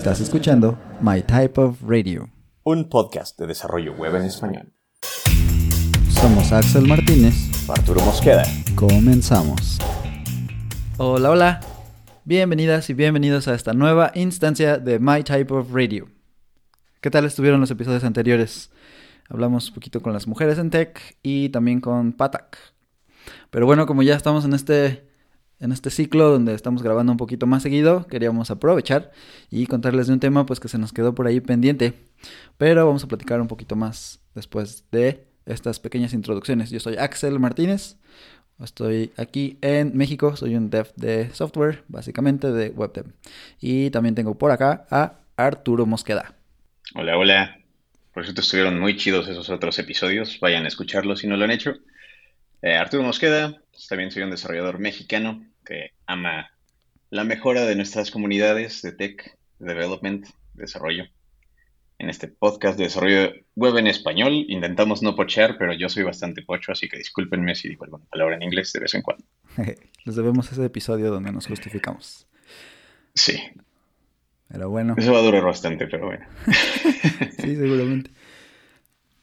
Estás escuchando My Type of Radio, un podcast de desarrollo web en español. Somos Axel Martínez, Arturo Mosqueda. Comenzamos. Hola, hola. Bienvenidas y bienvenidos a esta nueva instancia de My Type of Radio. ¿Qué tal estuvieron los episodios anteriores? Hablamos un poquito con las mujeres en tech y también con Patak. Pero bueno, como ya estamos en este en este ciclo donde estamos grabando un poquito más seguido, queríamos aprovechar y contarles de un tema pues que se nos quedó por ahí pendiente. Pero vamos a platicar un poquito más después de estas pequeñas introducciones. Yo soy Axel Martínez, estoy aquí en México, soy un dev de software, básicamente de web Y también tengo por acá a Arturo Mosqueda. Hola, hola. Por cierto, estuvieron muy chidos esos otros episodios. Vayan a escucharlos si no lo han hecho. Eh, Arturo Mosqueda, también soy un desarrollador mexicano que ama la mejora de nuestras comunidades de tech, development, desarrollo. En este podcast de desarrollo web en español intentamos no pochear, pero yo soy bastante pocho, así que discúlpenme si digo alguna palabra en inglés de vez en cuando. Les debemos ese episodio donde nos justificamos. Sí. Pero bueno. Eso va a durar bastante, pero bueno. sí, seguramente.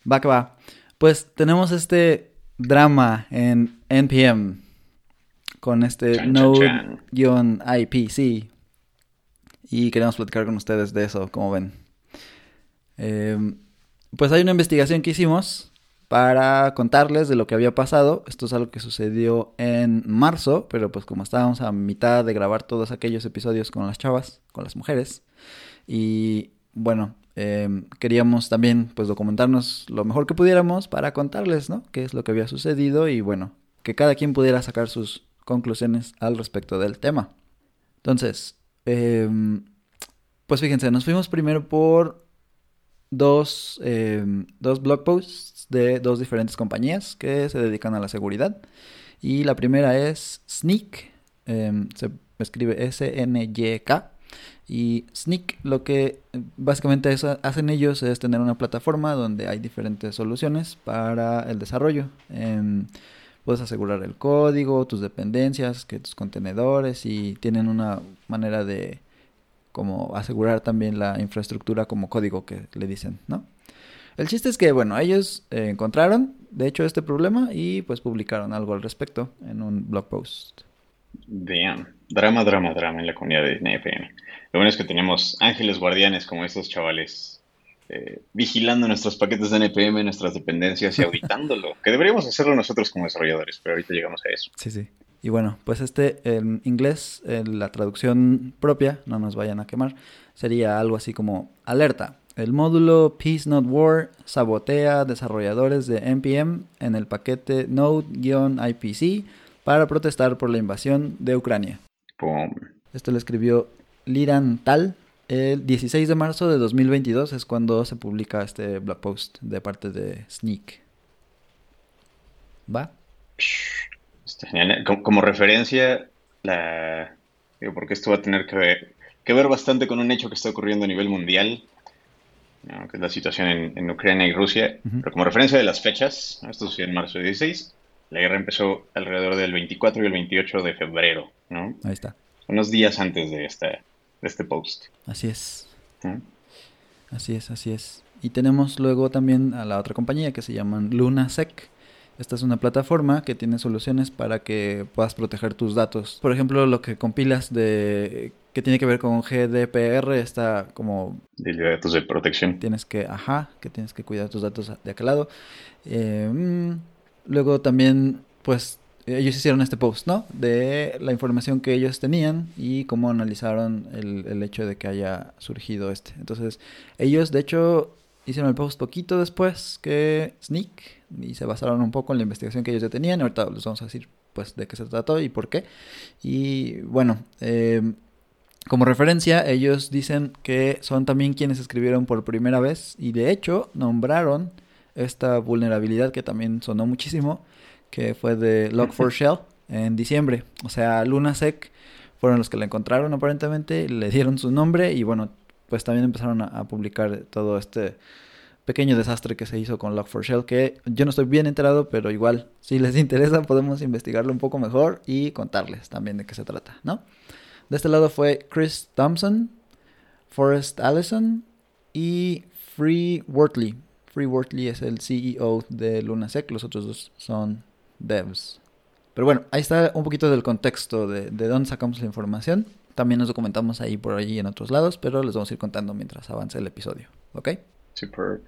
Va que va. Pues tenemos este drama en NPM con este Node-IPC. Y queremos platicar con ustedes de eso, como ven. Em, pues hay una investigación que hicimos para contarles de lo que había pasado. Esto es algo que sucedió en marzo, pero pues como estábamos a mitad de grabar todos aquellos episodios con las chavas, con las mujeres, y bueno, em, queríamos también pues documentarnos lo mejor que pudiéramos para contarles, ¿no? Qué es lo que había sucedido y bueno, que cada quien pudiera sacar sus conclusiones al respecto del tema. Entonces, em, pues fíjense, nos fuimos primero por dos, em, dos blog posts de dos diferentes compañías que se dedican a la seguridad. Y la primera es Sneak, em, se escribe S-N-Y-K. Y Sneak lo que básicamente hacen ellos es tener una plataforma donde hay diferentes soluciones para el desarrollo. Puedes asegurar el código, tus dependencias, que tus contenedores y tienen una manera de como asegurar también la infraestructura como código que le dicen, ¿no? El chiste es que, bueno, ellos eh, encontraron, de hecho, este problema y pues publicaron algo al respecto en un blog post. Bien, drama, drama, drama en la comunidad de NPM. Lo bueno es que tenemos ángeles guardianes como estos chavales eh, vigilando nuestros paquetes de NPM, nuestras dependencias y auditándolo, que deberíamos hacerlo nosotros como desarrolladores, pero ahorita llegamos a eso. Sí, sí. Y bueno, pues este en inglés, en la traducción propia, no nos vayan a quemar, sería algo así como alerta. El módulo Peace Not War sabotea desarrolladores de NPM en el paquete Node-IPC para protestar por la invasión de Ucrania. Esto lo escribió Liran Tal el 16 de marzo de 2022 es cuando se publica este blog post de parte de Sneak. ¿Va? Como, referencia, la, porque esto va a tener que ver, que ver bastante con un hecho que está ocurriendo a nivel mundial, que es la situación en, Ucrania y Rusia. Pero como referencia de las fechas, esto sucedió en marzo de 16, la guerra empezó alrededor del 24 y el 28 de febrero, ¿no? Ahí está. Unos días antes de esta, este post. Así es. Así es, así es. Y tenemos luego también a la otra compañía que se llama LunaSec. Esta es una plataforma que tiene soluciones para que puedas proteger tus datos. Por ejemplo, lo que compilas de que tiene que ver con GDPR está como de datos de protección. Tienes que, ajá, que tienes que cuidar tus datos de aquel lado. Eh, mm, luego también, pues ellos hicieron este post, ¿no? De la información que ellos tenían y cómo analizaron el, hecho de que haya surgido este. Entonces, ellos, de hecho, hicieron el post poquito después que Sneak y se basaron un poco en la investigación que ellos ya tenían. Ahorita les vamos a decir, pues, de qué se trató y por qué. Y bueno, eh, como referencia, ellos dicen que son también quienes escribieron por primera vez y de hecho nombraron esta vulnerabilidad que también sonó muchísimo que fue de Log4Shell en diciembre. O sea, LunaSec fueron los que la encontraron aparentemente, le dieron su nombre y bueno, pues también empezaron a, publicar todo este pequeño desastre que se hizo con Log4Shell, que yo no estoy bien enterado, pero igual, si les interesa, podemos investigarlo un poco mejor y contarles también de qué se trata, ¿no? De este lado fue Chris Thompson, Forrest Allison y Free Wortley. Free Wortley es el CEO de Lunasec, los otros dos son devs. Pero bueno, ahí está un poquito del contexto de, de dónde sacamos la información. También nos documentamos ahí por allí en otros lados, pero les vamos a ir contando mientras avance el episodio. ¿Ok? Super.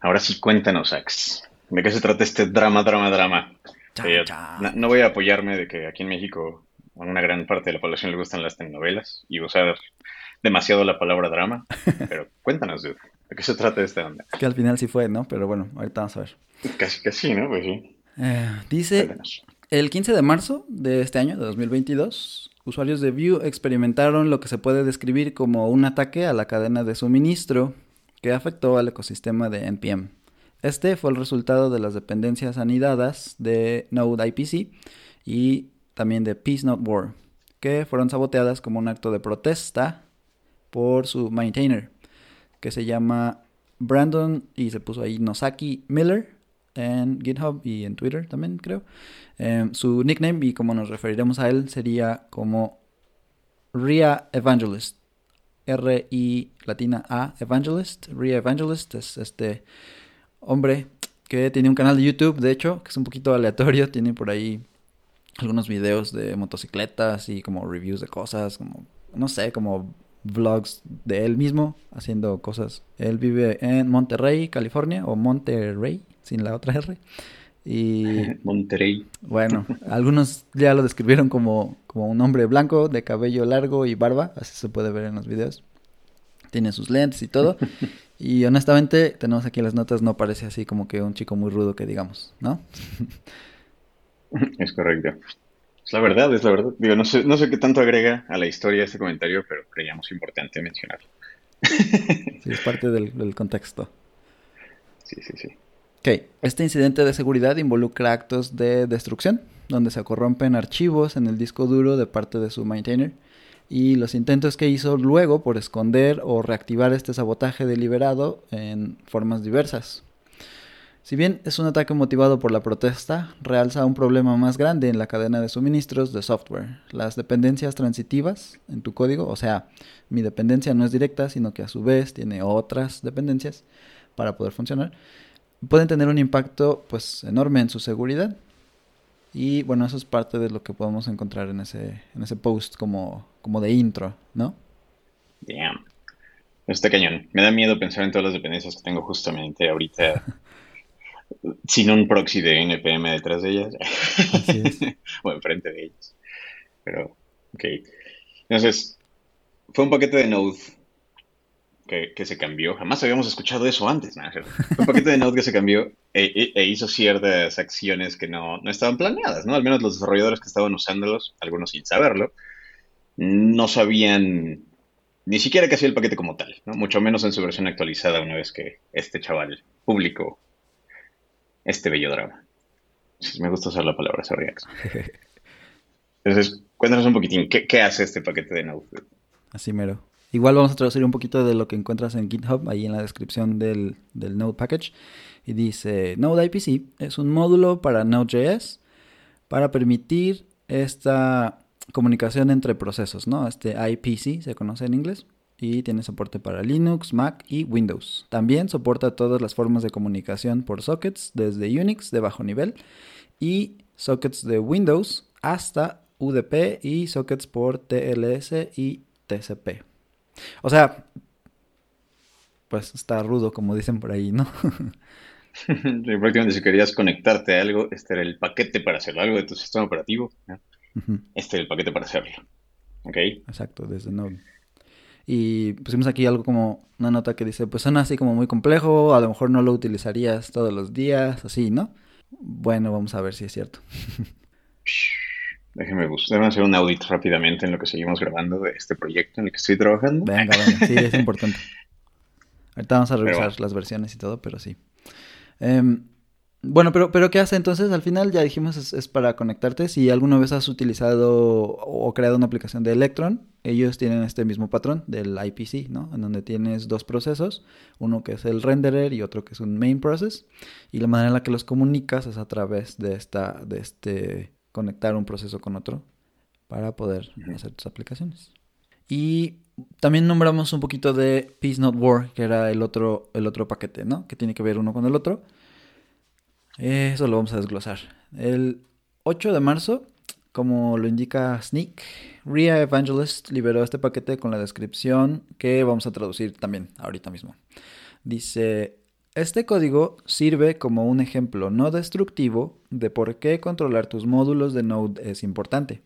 Ahora sí, cuéntanos, Ax. ¿De qué se trata este drama, drama, drama? Chan, Eh, no voy a apoyarme de que aquí en México a una gran parte de la población le gustan las telenovelas y usar demasiado la palabra drama, pero cuéntanos, dude, ¿de qué se trata esta onda? Que al final sí fue, ¿no? Pero bueno, ahorita vamos a ver. Casi, casi, ¿no? Pues sí. Eh, dice, el 15 de marzo de este año, de 2022, usuarios de Vue experimentaron lo que se puede describir como un ataque a la cadena de suministro que afectó al ecosistema de NPM. Este fue el resultado de las dependencias anidadas de Node IPC y también de Peace Not War, que fueron saboteadas como un acto de protesta por su maintainer, que se llama Brandon y se puso ahí Nosaki Miller en GitHub y en Twitter también creo. Eh, su nickname y como nos referiremos a él sería como Ria Evangelist. R-I latina A Evangelist. Ria Evangelist es este hombre que tiene un canal de YouTube, de hecho, que es un poquito aleatorio. Tiene por ahí algunos videos de motocicletas y como reviews de cosas, como, no sé, como vlogs de él mismo haciendo cosas. Él vive en Monterrey, California, o Monterrey, sin la otra R. Y Monterrey. bueno, algunos ya lo describieron como, como un hombre blanco de cabello largo y barba, así se puede ver en los videos. Tiene sus lentes y todo. Y honestamente, tenemos aquí las notas, no parece así como que un chico muy rudo que digamos, ¿no? Es correcto. Es la verdad, es la verdad. Digo, no sé, no sé qué tanto agrega a la historia este comentario, pero creíamos importante mencionarlo. Sí, es parte del, del contexto. Sí, sí, sí. Ok, este incidente de seguridad involucra actos de destrucción, donde se corrompen archivos en el disco duro de parte de su maintainer, y los intentos que hizo luego por esconder o reactivar este sabotaje deliberado en formas diversas. Si bien es un ataque motivado por la protesta, realza un problema más grande en la cadena de suministros de software. Las dependencias transitivas en tu código, o sea, mi dependencia no es directa, sino que a su vez tiene otras dependencias para poder funcionar, pueden tener un impacto pues enorme en su seguridad. Y bueno, eso es parte de lo que podemos encontrar en ese, en ese post como, como de intro, ¿no? Damn. Está cañón. Me da miedo pensar en todas las dependencias que tengo justamente ahorita sin un proxy de NPM detrás de ellas Así es. o enfrente de ellas. Pero, ok. Entonces, fue un paquete de Node que, que se cambió. Jamás habíamos escuchado eso antes. ¿no? Un paquete de Node que se cambió e, e- e hizo ciertas acciones que no, no estaban planeadas, ¿no? Al menos los desarrolladores que estaban usándolos, algunos sin saberlo, no sabían ni siquiera que hacía el paquete como tal, ¿no? Mucho menos en su versión actualizada una vez que este chaval publicó este bello drama. Sí, me gusta usar la palabra, sorry. Entonces, cuéntanos un poquitín, ¿qué, qué hace este paquete de Node? Así mero. Igual vamos a traducir un poquito de lo que encuentras en GitHub, ahí en la descripción del, del Node package. Y dice, Node IPC es un módulo para Node.js para permitir esta comunicación entre procesos, ¿no? Este IPC se conoce en inglés y tiene soporte para Linux, Mac y Windows. También soporta todas las formas de comunicación por sockets, desde Unix de bajo nivel y sockets de Windows hasta UDP y sockets por TLS y TCP. O sea, pues está rudo, como dicen por ahí, ¿no? Sí, prácticamente si querías conectarte a algo, este era el paquete para hacerlo, algo de tu sistema operativo, este era el paquete para hacerlo. ¿Ok? Exacto, desde Node. Y pusimos aquí algo como una nota que dice, pues suena así como muy complejo, a lo mejor no lo utilizarías todos los días, así, ¿no? Bueno, vamos a ver si es cierto. Déjenme buscar, hacer un audit rápidamente en lo que seguimos grabando de este proyecto en el que estoy trabajando. Venga, venga, sí, es importante. Ahorita vamos a revisar bueno. las versiones y todo, pero sí. Em, bueno, pero, pero ¿qué hace entonces? Al final ya dijimos es, es para conectarte. Si alguna vez has utilizado o creado una aplicación de Electron, ellos tienen este mismo patrón del IPC, ¿no? En donde tienes dos procesos, uno que es el renderer y otro que es un main process. Y la manera en la que los comunicas es a través de esta, de este, conectar un proceso con otro para poder hacer tus aplicaciones. Y también nombramos un poquito de Peace Not War, que era el otro, el otro paquete, ¿no? Que tiene que ver uno con el otro. Eso lo vamos a desglosar. El 8 de marzo, como lo indica Sneak, Ria Evangelist liberó este paquete con la descripción que vamos a traducir también ahorita mismo. Dice, este código sirve como un ejemplo no destructivo de por qué controlar tus módulos de Node es importante.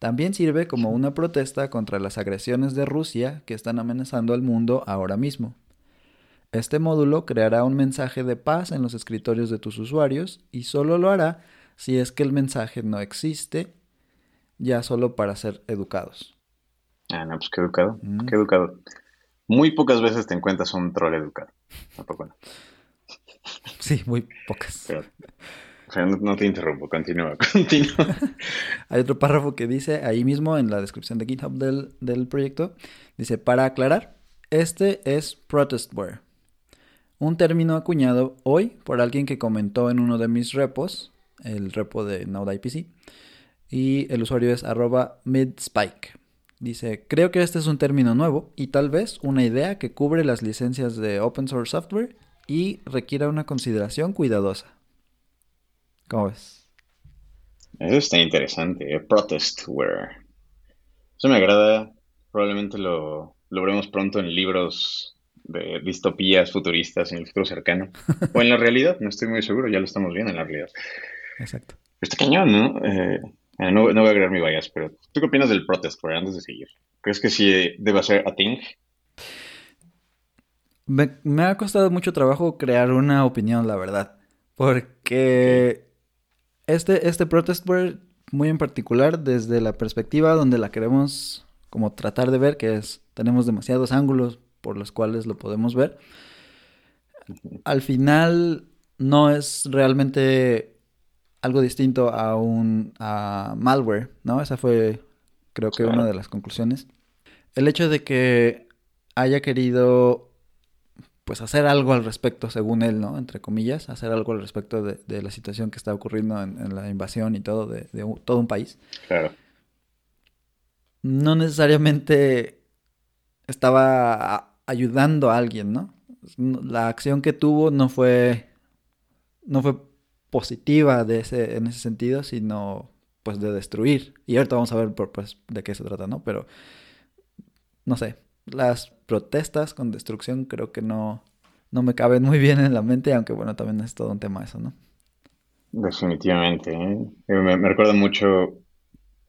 También sirve como una protesta contra las agresiones de Rusia que están amenazando al mundo ahora mismo. Este módulo creará un mensaje de paz en los escritorios de tus usuarios y solo lo hará si es que el mensaje no existe, ya solo para ser educados. Ah, no, pues qué educado, mm. qué educado. Muy pocas veces te encuentras un troll educado. Tampoco no. Sí, muy pocas. o sea, no, te interrumpo, continúa, continúa. Hay otro párrafo que dice ahí mismo en la descripción de GitHub del, del proyecto, dice, para aclarar, este es protestware, un término acuñado hoy por alguien que comentó en uno de mis repos, el repo de NodeIPC, y el usuario es arroba midspike. Dice, creo que este es un término nuevo y tal vez una idea que cubre las licencias de open source software y requiera una consideración cuidadosa. ¿Cómo ves? Eso está interesante, eh, protestware. Eso me agrada, probablemente lo, lo veremos pronto en libros de distopías futuristas en el futuro cercano. o en la realidad, no estoy muy seguro, ya lo estamos viendo en la realidad. Exacto. Está cañón, ¿no? Eh, eh, no, voy a agregar mi bias, pero ¿tú qué opinas del protest, antes de seguir? ¿Crees que sí debe ser a thing? Me, ha costado mucho trabajo crear una opinión, la verdad. Porque este, este protestware, muy en particular, desde la perspectiva donde la queremos como tratar de ver, que es, tenemos demasiados ángulos por los cuales lo podemos ver. Al final no es realmente algo distinto a un malware, ¿no? Esa fue, creo que, una de las conclusiones. El hecho de que haya querido, pues, hacer algo al respecto, según él, ¿no? Entre comillas, hacer algo al respecto de, la situación que está ocurriendo en, la invasión y todo de, todo un país. Claro. No necesariamente estaba ayudando a alguien, ¿no? La acción que tuvo no fue, no fue positiva de ese, en ese sentido, sino pues de destruir. Y ahorita vamos a ver pues, de qué se trata, ¿no? Pero, no sé, las protestas con destrucción creo que no, no me caben muy bien en la mente, aunque bueno, también es todo un tema eso, ¿no? Definitivamente. ¿eh? Me, me, recuerda mucho,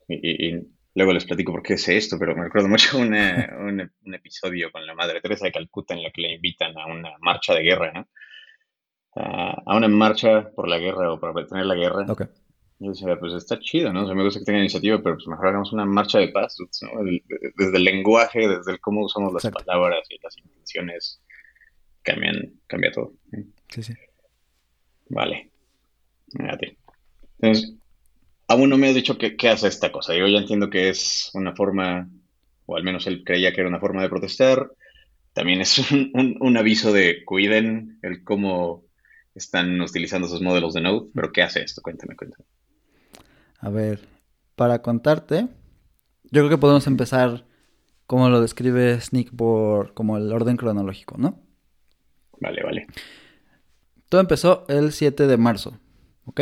y, luego les platico por qué sé esto, pero me recuerda mucho un, un, episodio con la Madre Teresa de Calcuta en la que le invitan a una marcha de guerra, ¿no? A una marcha por la guerra o para detener la guerra. Y yo decía, pues está chido, ¿no? O sea, me gusta que tenga iniciativa, pero pues mejor hagamos una marcha de paz, ¿no? desde el lenguaje, desde el cómo usamos las palabras y las intenciones, cambian, cambia todo. Sí, sí. Vale. Mírate. Entonces, aún no me has dicho qué, hace esta cosa. Yo ya entiendo que es una forma, o al menos él creía que era una forma de protestar. También es un, un aviso de cuiden el cómo están utilizando esos modelos de Node, pero ¿qué hace esto? Cuéntame, cuéntame. A ver, para contarte, yo creo que podemos empezar como lo describe Sneak por como el orden cronológico, ¿no? Vale, vale. Todo empezó el 7 de marzo, ¿ok?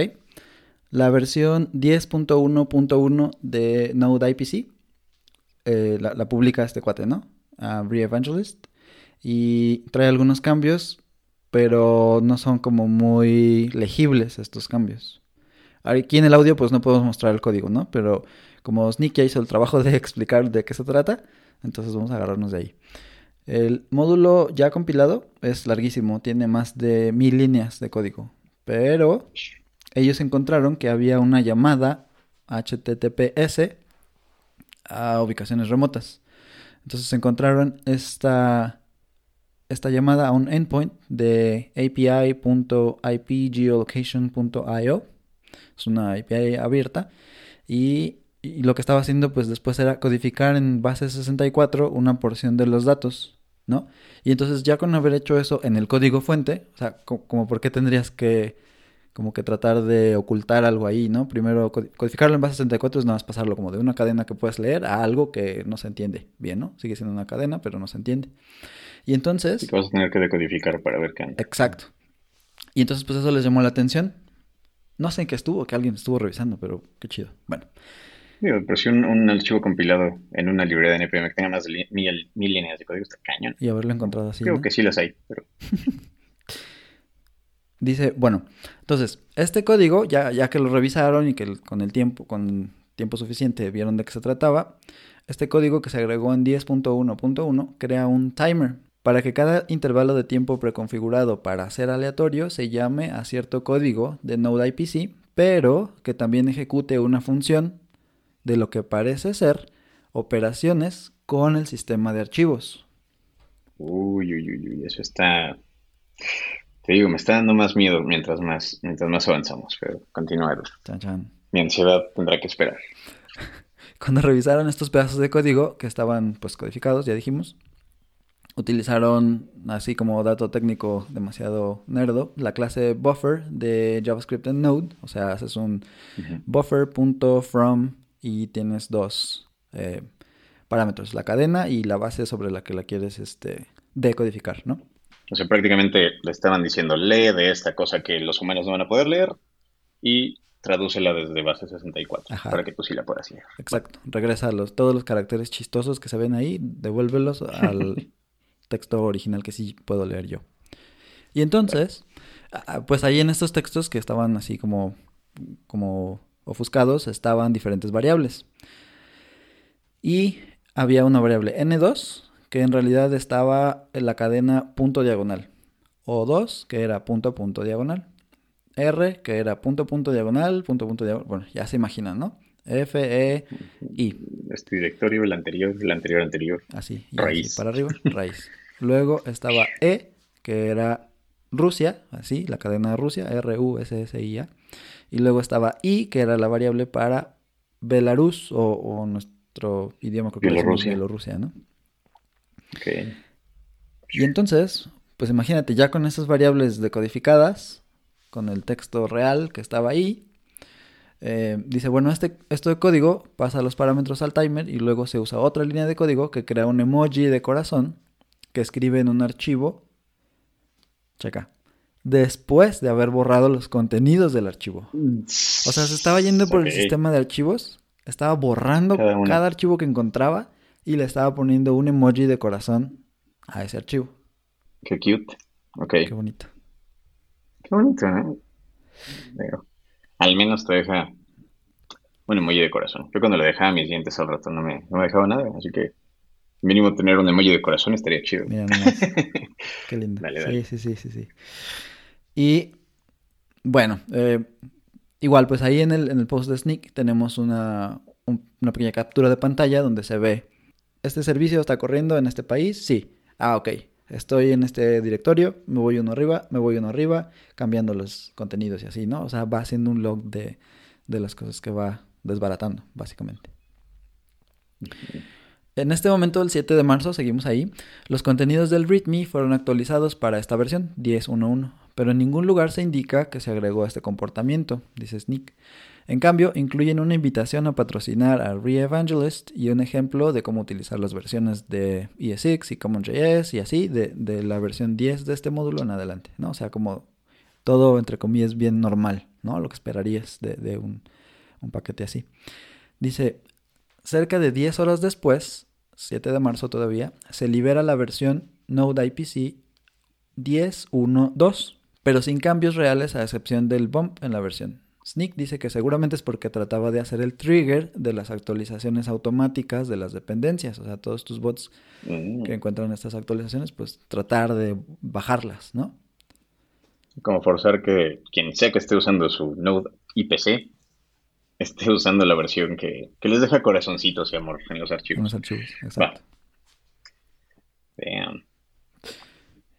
La versión 10.1.1 de Node IPC eh, la, publica este cuate, ¿no? A Evangelist. Y trae algunos cambios pero no son como muy legibles estos cambios. Aquí en el audio pues no podemos mostrar el código, ¿no? Pero como Sneak hizo el trabajo de explicar de qué se trata, entonces vamos a agarrarnos de ahí. El módulo ya compilado es larguísimo, tiene más de mil líneas de código, pero ellos encontraron que había una llamada HTTPS a ubicaciones remotas. Entonces encontraron esta esta llamada a un endpoint de api.ipgeolocation.io. Es una API abierta. Y, lo que estaba haciendo pues después era codificar en base 64 una porción de los datos, ¿no? Y entonces ya con haber hecho eso en el código fuente, o sea, como, por qué tendrías que, como que tratar de ocultar algo ahí, ¿no? Primero codi- codificarlo en base 64 es nada más pasarlo como de una cadena que puedes leer a algo que no se entiende bien, ¿no? Sigue siendo una cadena, pero no se entiende. Y entonces... Así que vas a tener que decodificar para ver qué anda. Exacto. Y entonces pues eso les llamó la atención. No sé en qué estuvo, que alguien estuvo revisando, pero qué chido. Bueno, Digo, pero si un, un archivo compilado en una librería de NPM que tenga más de mil, mil líneas de código está cañón. y haberlo encontrado así. Creo ¿no? que sí las hay, pero Dice, bueno, entonces, este código, ya, ya que lo revisaron y que el- con el tiempo, con tiempo suficiente vieron de qué se trataba, este código que se agregó en 10.1.1 crea un timer para que cada intervalo de tiempo preconfigurado para ser aleatorio se llame a cierto código de Node IPC, pero que también ejecute una función de lo que parece ser operaciones con el sistema de archivos. uy, uy, uy, uy, eso está. Te digo, me está dando más miedo mientras más, mientras más avanzamos, pero chan. Mi ansiedad tendrá que esperar. Cuando revisaron estos pedazos de código que estaban pues codificados, ya dijimos, utilizaron así como dato técnico demasiado nerdo la clase buffer de JavaScript en Node, o sea, haces un Ujú. buffer.from y tienes dos eh, parámetros, la cadena y la base sobre la que la quieres este decodificar, ¿no? O sea, prácticamente le estaban diciendo, lee de esta cosa que los humanos no van a poder leer y tradúcela desde base 64 Ajá. para que tú sí la puedas leer. Exacto, regresa los, todos los caracteres chistosos que se ven ahí, devuélvelos al texto original que sí puedo leer yo. Y entonces, pues ahí en estos textos que estaban así como, como ofuscados, estaban diferentes variables. Y había una variable n2 que en realidad estaba en la cadena punto diagonal. O2 que era punto punto diagonal. R que era punto punto diagonal, punto punto diagonal. Bueno, ya se imaginan, ¿no? F, E, I. Este directorio, el anterior, el anterior, anterior. Así, Raíz. así, para arriba, raíz. Luego estaba E, que era Rusia, así, la cadena de Rusia, R, U, S, S, I, A. Y luego estaba I, que era la variable para Belarus o, o nuestro idioma creo que Bielorrusia. Bielorrusia, ¿no? Ok. Y entonces, pues imagínate, ya con esas variables decodificadas, con el texto real que estaba ahí, eh, dice, bueno, este, esto de código pasa los parámetros al timer y luego se usa otra línea de código que crea un emoji de corazón que escribe en un archivo. Checa. Después de haber borrado los contenidos del archivo. O sea, se estaba yendo por el sistema de archivos, estaba borrando Cada cada, archivo que encontraba y le estaba poniendo un emoji de corazón a ese archivo. Qué cute. Ok. Qué bonito. Qué bonito, ¿no? Digo, al menos te deja un emoji de corazón. Yo cuando le dejaba mis dientes al rato no me, no me dejaba nada, así que mínimo tener un emoji de corazón estaría chido. Mira nomás. Qué lindo. Dale, sí, dale. sí, sí, sí, sí. Y bueno, eh, igual, pues ahí en el, en el post de Sneak tenemos una, un- una pequeña captura de pantalla donde se ve, ¿este servicio está corriendo en este país? Sí. Ah, ok. Estoy en este directorio, me voy uno arriba, me voy uno arriba, cambiando los contenidos y así, ¿no? O sea, va haciendo un log de, de las cosas que va desbaratando, básicamente. En este momento, el 7 de marzo, seguimos ahí. Los contenidos del README fueron actualizados para esta versión 10.1.1, pero en ningún lugar se indica que se agregó este comportamiento, dice Sneak. En cambio, incluyen una invitación a patrocinar a Re-Evangelist y un ejemplo de cómo utilizar las versiones de ES6 y CommonJS y así de, de la versión 10 de este módulo en adelante, ¿no? O sea, como todo, entre comillas, bien normal, ¿no? Lo que esperarías de, de un, un paquete así. Dice, cerca de 10 horas después, 7 de marzo todavía, se libera la versión Node IPC 10.1.2, pero sin cambios reales a excepción del bump en la versión. Sneak dice que seguramente es porque trataba de hacer el trigger de las actualizaciones automáticas de las dependencias, o sea, todos tus bots Mm, que encuentran estas actualizaciones, pues tratar de bajarlas, ¿no? Como forzar que quien sea que esté usando su Node IPC esté usando la versión que, que les deja corazoncitos y amor en los En archivos. los archivos, exacto. Damn.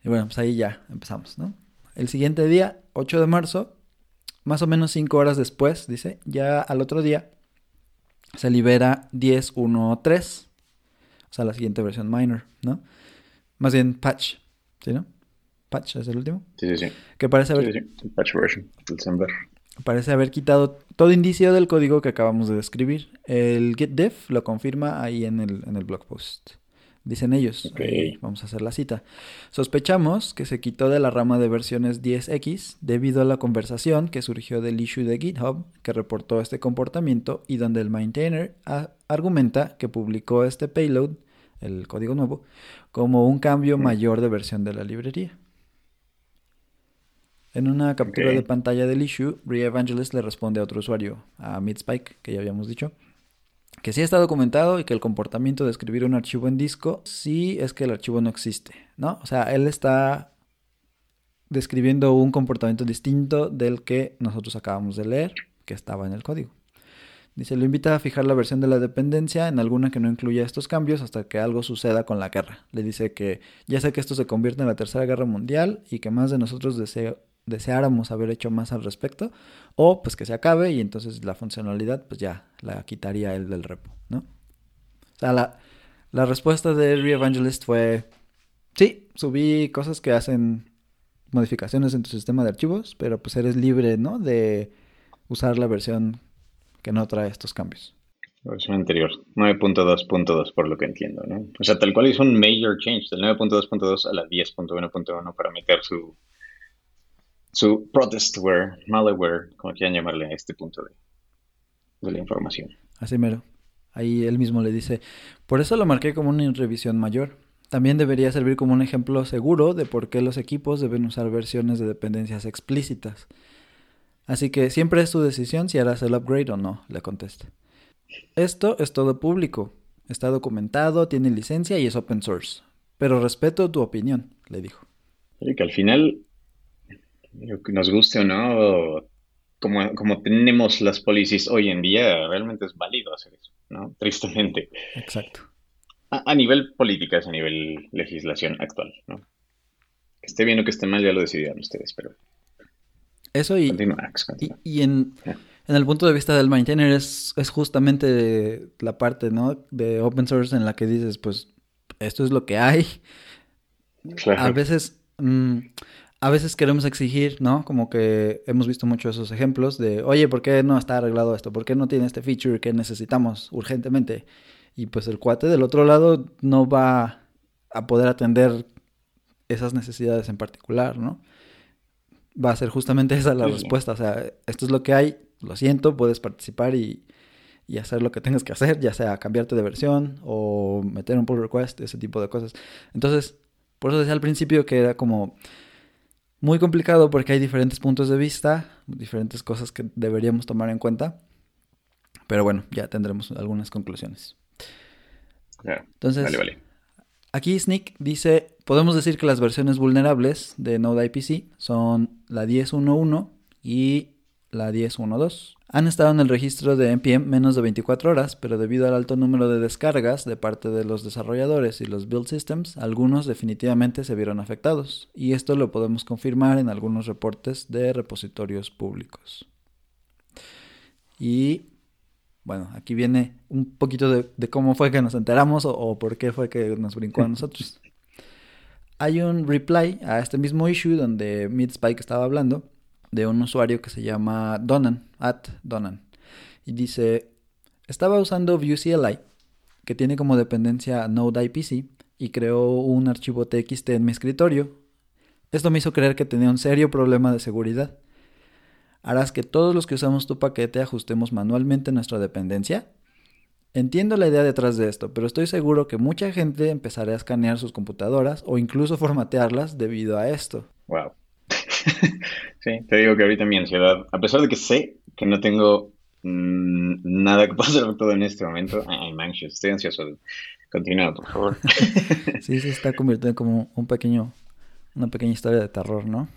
Y bueno, pues ahí ya empezamos, ¿no? El siguiente día, 8 de marzo, más o menos 5 horas después, dice, ya al otro día se libera 10.1.3, o sea, la siguiente versión minor, ¿no? Más bien patch, ¿sí, no? patch es el último, Sí, sí, sí. que parece haber, Sí, sí, sí. Patch version, December. Parece haber quitado todo indicio del código que acabamos de describir. El git dev lo confirma ahí en el, en el blog post. Dicen ellos, Ok. eh, vamos a hacer la cita. Sospechamos que se quitó de la rama de versiones 10X debido a la conversación que surgió del issue de GitHub que reportó este comportamiento y donde el maintainer argumenta que publicó este payload, el código nuevo, como un cambio mayor de versión de la librería. En una captura de pantalla del issue, Brie Evangelist le responde a otro usuario, a Midspike, que ya habíamos dicho, que sí está documentado y que el comportamiento de escribir un archivo en disco sí es que el archivo no existe, ¿no? O sea, él está describiendo un comportamiento distinto del que nosotros acabamos de leer, que estaba en el código. Dice, lo invita a fijar la versión de la dependencia en alguna que no incluya estos cambios hasta que algo suceda con la guerra. Le dice que ya sé que esto se convierte en la Tercera Guerra Mundial y que más de nosotros deseo- deseáramos haber hecho más al respecto, o pues que se acabe y entonces la funcionalidad pues ya la quitaría él del repo, ¿no? O sea, la, la respuesta de Re-Evangelist fue, sí, subí cosas que hacen modificaciones en tu sistema de archivos, pero pues eres libre, ¿no? De usar la versión que no trae estos cambios. La versión anterior, 9.2.2 por lo que entiendo, ¿no? O sea, tal cual hizo un major change del 9.2.2 a la 10.1.1 para meter su su protestware, malware, como quieran llamarle a este punto de, de la información. Así mero. Ahí él mismo le dice, por eso lo marqué como una revisión mayor. También debería servir como un ejemplo seguro de por qué los equipos deben usar versiones de dependencias explícitas. Así que siempre es tu decisión si harás el upgrade o no, le contesta. Esto es todo público, está documentado, tiene licencia y es open source. Pero respeto tu opinión, le dijo. Oye, que al final, nos guste o no, como, como tenemos las policies hoy en día, realmente es válido hacer eso, ¿no? Tristemente. Exacto. A, a nivel políticas, a nivel legislación actual, ¿no? Que esté bien o que esté mal, ya lo decidieron ustedes, pero Eso y, continúa, Ax, y, continúa. y en, en el punto de vista del maintainer es, es justamente la parte, ¿no? De open source en la que dices, pues, esto es lo que hay. Claro. A veces, mm, a veces queremos exigir, ¿no? Como que hemos visto muchos esos ejemplos de, oye, ¿por qué no está arreglado esto? ¿Por qué no tiene este feature que necesitamos urgentemente? Y pues el cuate del otro lado no va a poder atender esas necesidades en particular, ¿no? Va a ser justamente esa la Sí, respuesta. O sea, esto es lo que hay, lo siento, puedes participar y, y hacer lo que tengas que hacer, ya sea cambiarte de versión o meter un pull request, ese tipo de cosas. Entonces, por eso decía al principio que era como muy complicado porque hay diferentes puntos de vista, diferentes cosas que deberíamos tomar en cuenta. Pero bueno, ya tendremos algunas conclusiones. Entonces, Vale, vale. Aquí Sneak dice, podemos decir que las versiones vulnerables de Node IPC son la 10.1.1 y la 10.1.2. Han estado en el registro de NPM menos de 24 horas, pero debido al alto número de descargas de parte de los desarrolladores y los build systems, algunos definitivamente se vieron afectados. Y esto lo podemos confirmar en algunos reportes de repositorios públicos. Y bueno, aquí viene un poquito de, de cómo fue que nos enteramos o, o por qué fue que nos brincó a nosotros. Hay un reply a este mismo issue donde Midspike estaba hablando de un usuario que se llama Donan, at Donan. Y dice, estaba usando Vue CLI, que tiene como dependencia Node IPC, y creó un archivo TXT en mi escritorio. Esto me hizo creer que tenía un serio problema de seguridad. ¿Harás que todos los que usamos tu paquete ajustemos manualmente nuestra dependencia? Entiendo la idea detrás de esto, pero estoy seguro que mucha gente empezará a escanear sus computadoras o incluso formatearlas debido a esto. Wow. Sí, te digo que ahorita mi ansiedad, a pesar de que sé que no tengo mm, nada que pasar todo en este momento, I'm anxious, estoy ansioso. Continúa, por favor. Sí, se está convirtiendo como un pequeño, una pequeña historia de terror, ¿no?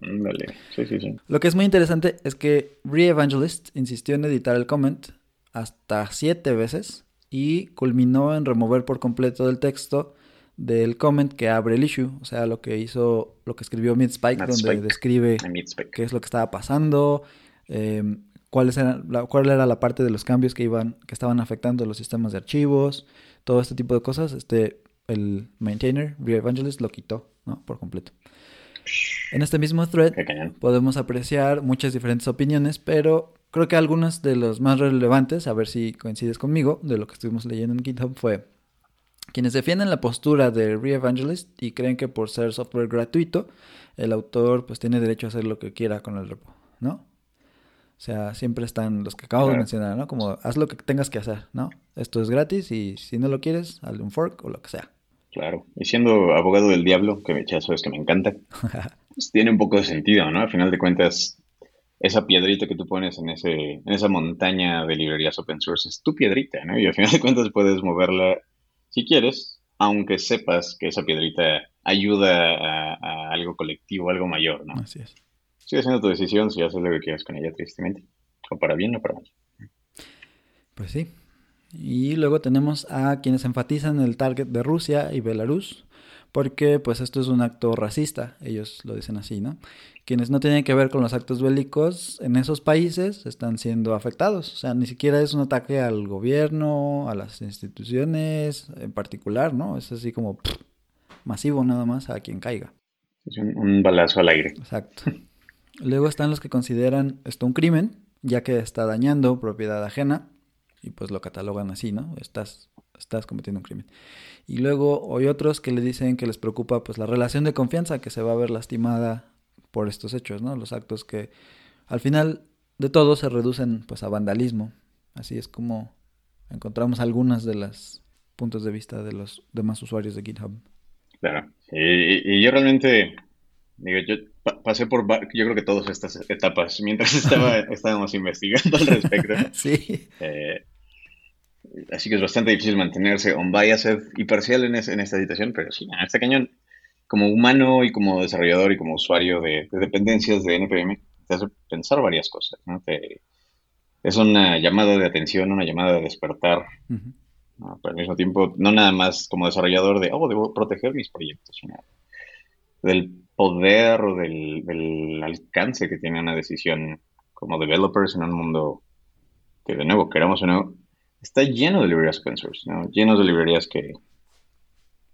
Dale, sí, sí, sí. Lo que es muy interesante es que Re-Evangelist insistió en editar el comment hasta siete veces y culminó en remover por completo del texto del comment que abre el issue, o sea, lo que hizo, lo que escribió Midspike, Matt donde Spike. describe qué es lo que estaba pasando, eh, cuáles eran, la- cuál era la parte de los cambios que iban, que estaban afectando los sistemas de archivos, todo este tipo de cosas. Este el maintainer, Evangelist, lo quitó, ¿no? Por completo. En este mismo thread podemos apreciar muchas diferentes opiniones, pero creo que algunas de los más relevantes, a ver si coincides conmigo, de lo que estuvimos leyendo en GitHub fue quienes defienden la postura de Evangelist y creen que por ser software gratuito, el autor pues tiene derecho a hacer lo que quiera con el repo, ¿no? O sea, siempre están los que acabo de mencionar, ¿no? Como haz lo que tengas que hacer, ¿no? Esto es gratis y si no lo quieres, hazle un fork o lo que sea. Claro. Y siendo abogado del diablo, que ya sabes que me encanta, pues tiene un poco de sentido, ¿no? Al final de cuentas, esa piedrita que tú pones en, ese, en esa montaña de librerías open source es tu piedrita, ¿no? Y al final de cuentas puedes moverla si quieres, aunque sepas que esa piedrita ayuda a, a algo colectivo, algo mayor, ¿no? Así es. Sigue siendo tu decisión si haces lo que quieras con ella, tristemente. O para bien o para mal. Pues sí. Y luego tenemos a quienes enfatizan el target de Rusia y Belarus, porque pues esto es un acto racista, ellos lo dicen así, ¿no? Quienes no tienen que ver con los actos bélicos en esos países están siendo afectados, o sea, ni siquiera es un ataque al gobierno, a las instituciones en particular, ¿no? Es así como masivo nada más a quien caiga. Es un balazo al aire. Exacto. Luego están los que consideran esto un crimen, ya que está dañando propiedad ajena y pues lo catalogan así, ¿no? Estás, estás cometiendo un crimen. Y luego hay otros que le dicen que les preocupa pues la relación de confianza que se va a ver lastimada por estos hechos, ¿no? Los actos que al final de todo se reducen pues a vandalismo. Así es como encontramos algunas de las puntos de vista de los demás usuarios de GitHub. Claro. Y, y yo realmente, digo, yo pasé por, yo creo que todas estas etapas mientras estaba, estábamos investigando al respecto. Sí. Eh, así que es bastante difícil mantenerse unbiased y parcial en, en esta situación, pero sí, este cañón, como humano y como desarrollador y como usuario de, dependencias de NPM, te hace pensar varias cosas. ¿no? es una llamada de atención, una llamada de despertar. Pero al mismo tiempo, no nada más como desarrollador de, oh, debo proteger mis proyectos, sino del poder o del, alcance que tiene una decisión como developers en un mundo que, de nuevo, queramos o no, está lleno de librerías open source, ¿no? llenos de librerías que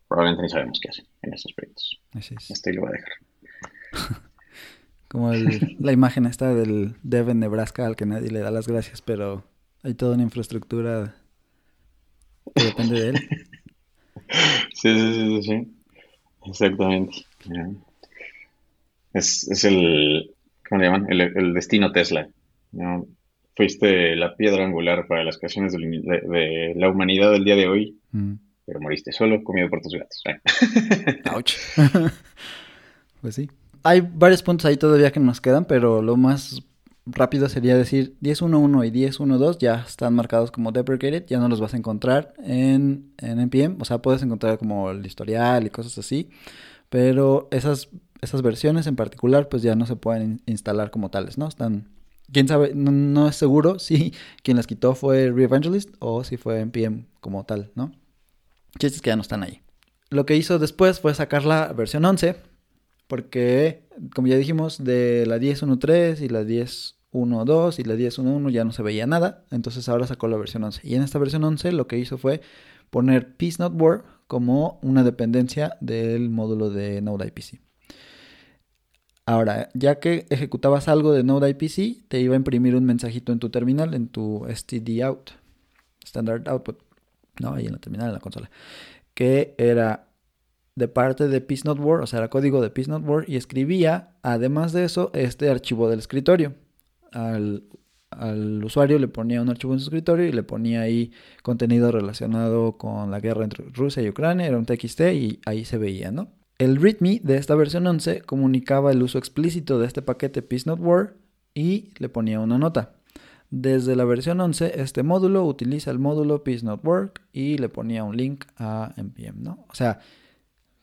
probablemente ni sabemos qué hacen en estos proyectos. Así es. Este lo voy a dejar. Como la imagen esta del dev en Nebraska al que nadie le da las gracias, pero hay toda una infraestructura que depende de él. Sí, sí, sí, sí. Exactamente. Es, es el, ¿cómo le llaman? El, destino Tesla. Fuiste la piedra angular para las creaciones de, la humanidad del día de hoy, mm. pero moriste solo, comido por tus gatos. Ouch. pues sí. Hay varios puntos ahí todavía que nos quedan, pero lo más rápido sería decir 10.1.1 y 10.1.2 ya están marcados como deprecated, ya no los vas a encontrar en, en NPM, o sea, puedes encontrar como el historial y cosas así, pero esas esas versiones en particular pues ya no se pueden instalar como tales, ¿no? Están, quién sabe, no, es seguro si quien las quitó fue Re-Evangelist o si fue NPM como tal, ¿no? Chistes que ya no están ahí. Lo que hizo después fue sacar la versión 11, porque como ya dijimos, de la 10.1.3 y la 10.1.2 y la 10.1.1 ya no se veía nada, entonces ahora sacó la versión 11. Y en esta versión 11 lo que hizo fue poner Peace Not War como una dependencia del módulo de Node IPC. Ahora, ya que ejecutabas algo de Node IPC, te iba a imprimir un mensajito en tu terminal, en tu STD out, Standard Output, ¿no? Ahí en la terminal, en la consola, que era de parte de PeaceNoteWord, o sea, era código de PeaceNoteWord, y escribía, además de eso, este archivo del escritorio. Al, al usuario le ponía un archivo en su escritorio y le ponía ahí contenido relacionado con la guerra entre Rusia y Ucrania, era un TXT y ahí se veía, ¿no? El README de esta versión 11 comunicaba el uso explícito de este paquete PeaceNoteWord y le ponía una nota. Desde la versión 11, este módulo utiliza el módulo PeaceNoteWord y le ponía un link a npm, ¿no? O sea,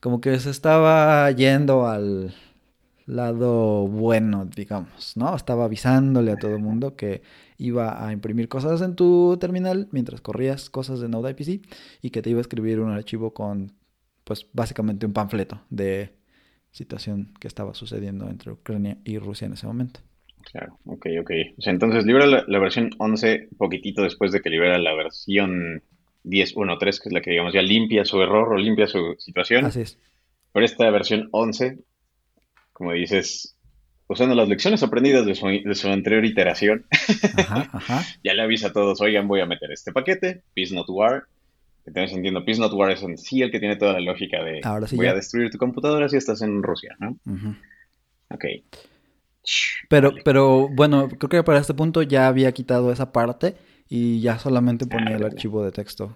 como que se estaba yendo al lado bueno, digamos, ¿no? Estaba avisándole a todo el mundo que iba a imprimir cosas en tu terminal mientras corrías cosas de Node IPC y que te iba a escribir un archivo con pues básicamente un panfleto de situación que estaba sucediendo entre Ucrania y Rusia en ese momento. Claro, ok, ok. O sea, entonces libera la, versión 11 poquitito después de que libera la versión 10.1.3, que es la que digamos ya limpia su error o limpia su situación. Así es. Pero esta versión 11, como dices, usando las lecciones aprendidas de su, de su anterior iteración, Ajá, ajá. ya le avisa a todos, oigan, voy a meter este paquete, Peace Not War. Entonces entiendo, Peace Not War es en sí el que tiene toda la lógica de Ahora sí voy ya. a destruir tu computadora si estás en Rusia, ¿no? ujú. Ok. Pero, Vale. pero bueno, creo que para este punto ya había quitado esa parte y ya solamente ponía el archivo de texto.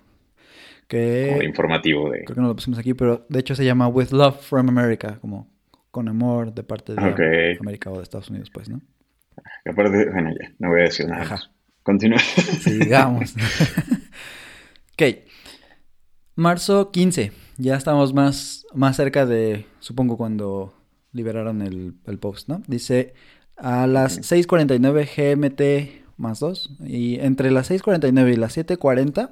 Como de Que informativo de... creo que no lo pusimos aquí, pero de hecho se llama With Love from America, como con amor de parte de. América o de Estados Unidos, pues, ¿no? que Aparte, bueno, ya, no voy a decir nada Ajá. más. Continúa. Sigamos. ok. Marzo 15. Ya estamos más, más cerca de, supongo, cuando liberaron el, el post, ¿no? Dice a las 6.49 GMT más 2. Y entre las 6.49 y las 7.40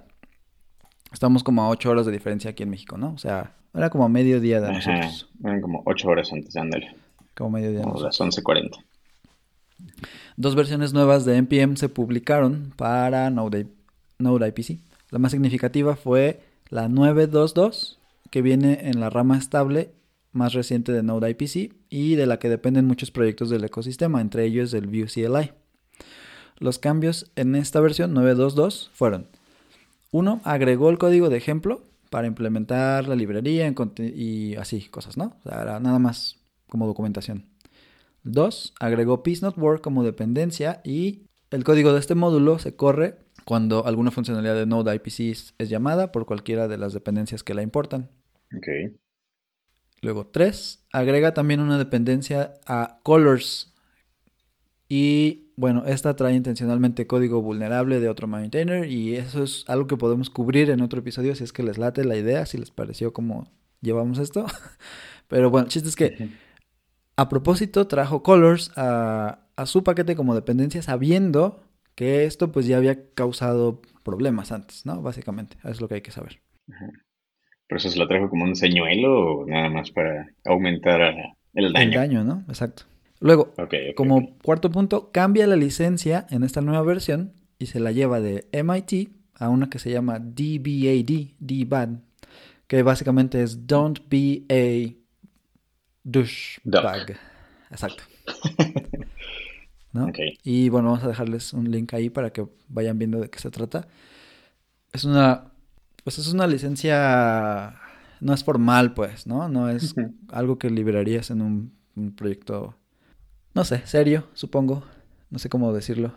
estamos como a 8 horas de diferencia aquí en México, ¿no? O sea, era como mediodía de Ajá. nosotros. Eran como ocho horas antes, ándale. Como mediodía Como las 11.40. Dos versiones nuevas de NPM se publicaron para Node, Node IPC. La más significativa fue la 922, que viene en la rama estable más reciente de Node IPC y de la que dependen muchos proyectos del ecosistema, entre ellos el Vue CLI. Los cambios en esta versión 922 fueron: 1. Agregó el código de ejemplo para implementar la librería y así, cosas, ¿no? O sea, nada más como documentación. 2. Agregó Peace Not Work como dependencia y el código de este módulo se corre cuando alguna funcionalidad de Node IPC es, llamada por cualquiera de las dependencias que la importan. Ok. Luego 3. Agrega también una dependencia a Colors. Y bueno, esta trae intencionalmente código vulnerable de otro maintainer y eso es algo que podemos cubrir en otro episodio si es que les late la idea, si les pareció cómo llevamos esto. Pero bueno, el chiste es que a propósito, trajo Colors a, a su paquete como dependencia sabiendo que esto pues ya había causado problemas antes, ¿no? Básicamente, es lo que hay que saber. ¿Pero eso se lo trajo como un señuelo o nada más para aumentar el daño? El daño, ¿no? Exacto. Luego, como cuarto punto, cambia la licencia en esta nueva versión y se la lleva de MIT a una que se llama DBAD, DBAD, que básicamente es Don't Be a Douchebag. Exacto. ¿No? Y bueno, vamos a dejarles un link ahí para que vayan viendo de qué se trata. Es una, pues es una licencia, no es formal, pues, ¿no? No es algo que liberarías en un, un proyecto, no sé, serio, supongo. No sé cómo decirlo.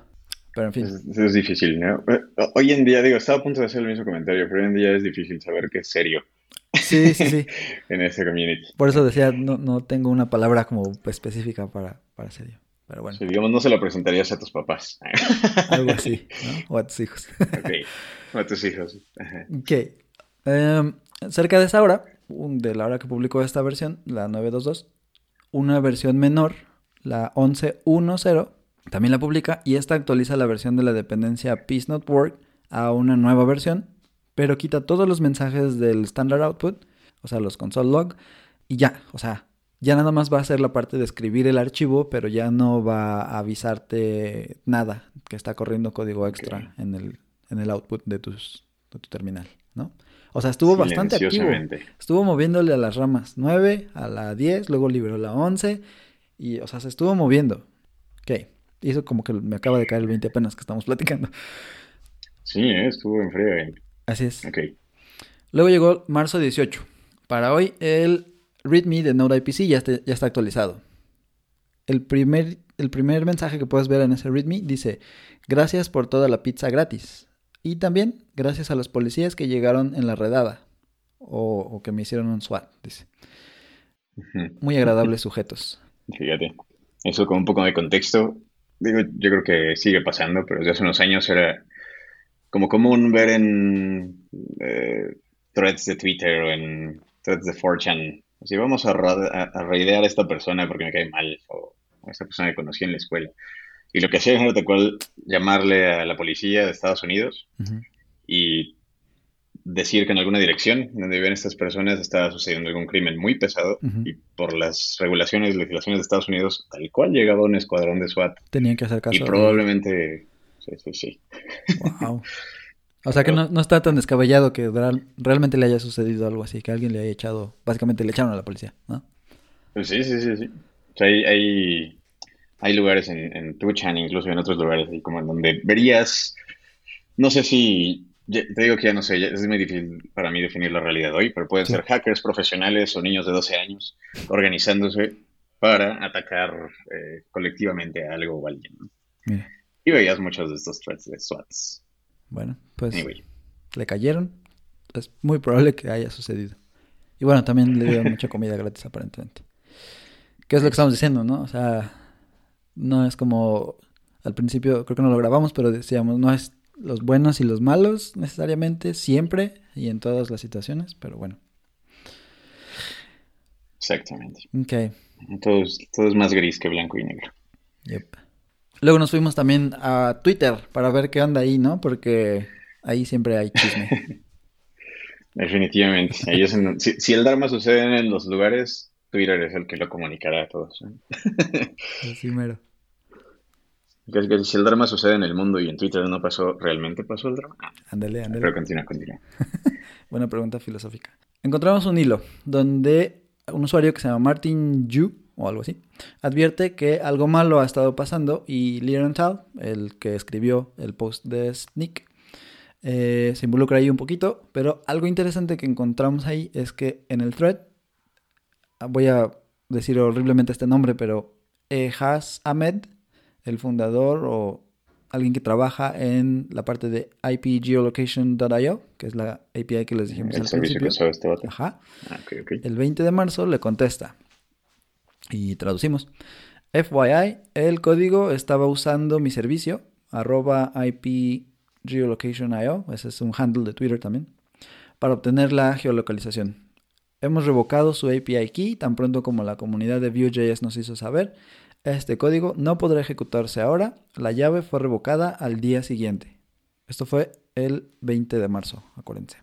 Pero en fin. Es, es difícil, ¿no? Eh, Hoy en día, digo, estaba a punto de hacer el mismo comentario, pero hoy en día es difícil saber qué es serio Sí, sí, sí. en ese community. Por eso decía, no, no tengo una palabra como específica para, para serio. Pero bueno, Si, digamos, no se lo presentarías a tus papás. algo así, ¿no? O a tus hijos. ok. O a tus hijos. Ajá. Ok. Em, cerca de esa hora, de la hora que publicó esta versión, la 922, una versión menor, la 1110, también la publica y esta actualiza la versión de la dependencia Peace Not Work a una nueva versión, pero quita todos los mensajes del standard output, o sea, los console log, y ya, o sea, ya nada más va a ser la parte de escribir el archivo, pero ya no va a avisarte nada que está corriendo código extra en, el, en el output de, tus, de tu terminal, ¿no? O sea, estuvo bastante activo. Estuvo moviéndole a las ramas 9, a la 10, luego liberó la 11 y, o sea, se estuvo moviendo. Ok, hizo como que me acaba de caer el 20 apenas que estamos platicando. Sí, eh, estuvo en frío. Así es. Ok. Luego llegó marzo 18. Para hoy el README de Node IPC ya, está- ya está actualizado. El primer, el primer mensaje que puedes ver en ese README dice, gracias por toda la pizza gratis. Y también gracias a los policías que llegaron en la redada. O, o que me hicieron un SWAT, dice. Muy agradables sujetos. Fíjate. Eso con un poco de contexto. Digo, yo creo que sigue pasando, pero desde hace unos años era como común ver en eh, threads de Twitter o en threads de 4chan. Así vamos a, a, a raidear a esta persona porque me cae mal o a esta persona que conocí en la escuela. Y lo que hacían era tal cual llamarle a la policía de Estados Unidos y decir que en alguna dirección donde viven estas personas estaba sucediendo algún crimen muy pesado y por las regulaciones y legislaciones de Estados Unidos, tal cual llegaba un escuadrón de SWAT Tenían que hacer caso. y probablemente... Sí, sí, sí. Wow. O sea que no, no está tan descabellado que real- realmente le haya sucedido algo así, que alguien le haya echado, básicamente le echaron a la policía, ¿no? Pues sí, sí, sí, sí. O sea, hay, hay, hay lugares en, en Tuchan, incluso en otros lugares, así como en donde verías, no sé si, te digo que ya no sé, ya es muy difícil para mí definir la realidad hoy, pero pueden Sí. ser hackers profesionales o niños de 12 años organizándose para atacar eh, colectivamente a algo o a alguien, ¿no? Mira, Y veías muchos de estos threats de SWATs. Bueno, pues Anyway, le cayeron, es muy probable que haya sucedido. Y bueno, también le dieron mucha comida gratis aparentemente. ¿Qué es lo que estamos diciendo, no? O sea, no es como al principio, creo que no lo grabamos, pero decíamos, no es los buenos y los malos necesariamente, siempre y en todas las situaciones, pero bueno. exactamente. Ok, Todo es, todo es más gris que blanco y negro. yep. Luego nos fuimos también a Twitter para ver qué onda ahí, ¿no? Porque ahí siempre hay chisme. Definitivamente. Ahí es en- si, si el Dharma sucede en los lugares, Twitter es el que lo comunicará a todos. ¿no? Así mero. Si el Dharma sucede en el mundo y en Twitter no pasó, ¿realmente pasó el Dharma? Ah, Ándale, ándale. pero continúa, continúa. Buena pregunta filosófica. Encontramos un hilo donde un usuario que se llama Martin Yu o algo así advierte que algo malo ha estado pasando y Liren Tal, el que escribió el post de Sneak, eh, se involucra ahí un poquito, pero algo interesante que encontramos ahí es que en el thread, ah, voy a decir horriblemente este nombre, pero Ehaz Ahmed, el fundador o alguien que trabaja en la parte de ipgeolocation.io, que es la API que les dijimos El al servicio que principio. usaba este vato. Ajá. Ah, ok, ok. El 20 de marzo le contesta. Y traducimos. FYI, el código estaba usando mi servicio, arroba ese es un handle de Twitter también, para obtener la geolocalización. Hemos revocado su API key tan pronto como la comunidad de Vue.js nos hizo saber. Este código no podrá ejecutarse ahora. La llave fue revocada al día siguiente. Esto fue el 20 de marzo, acuérdense.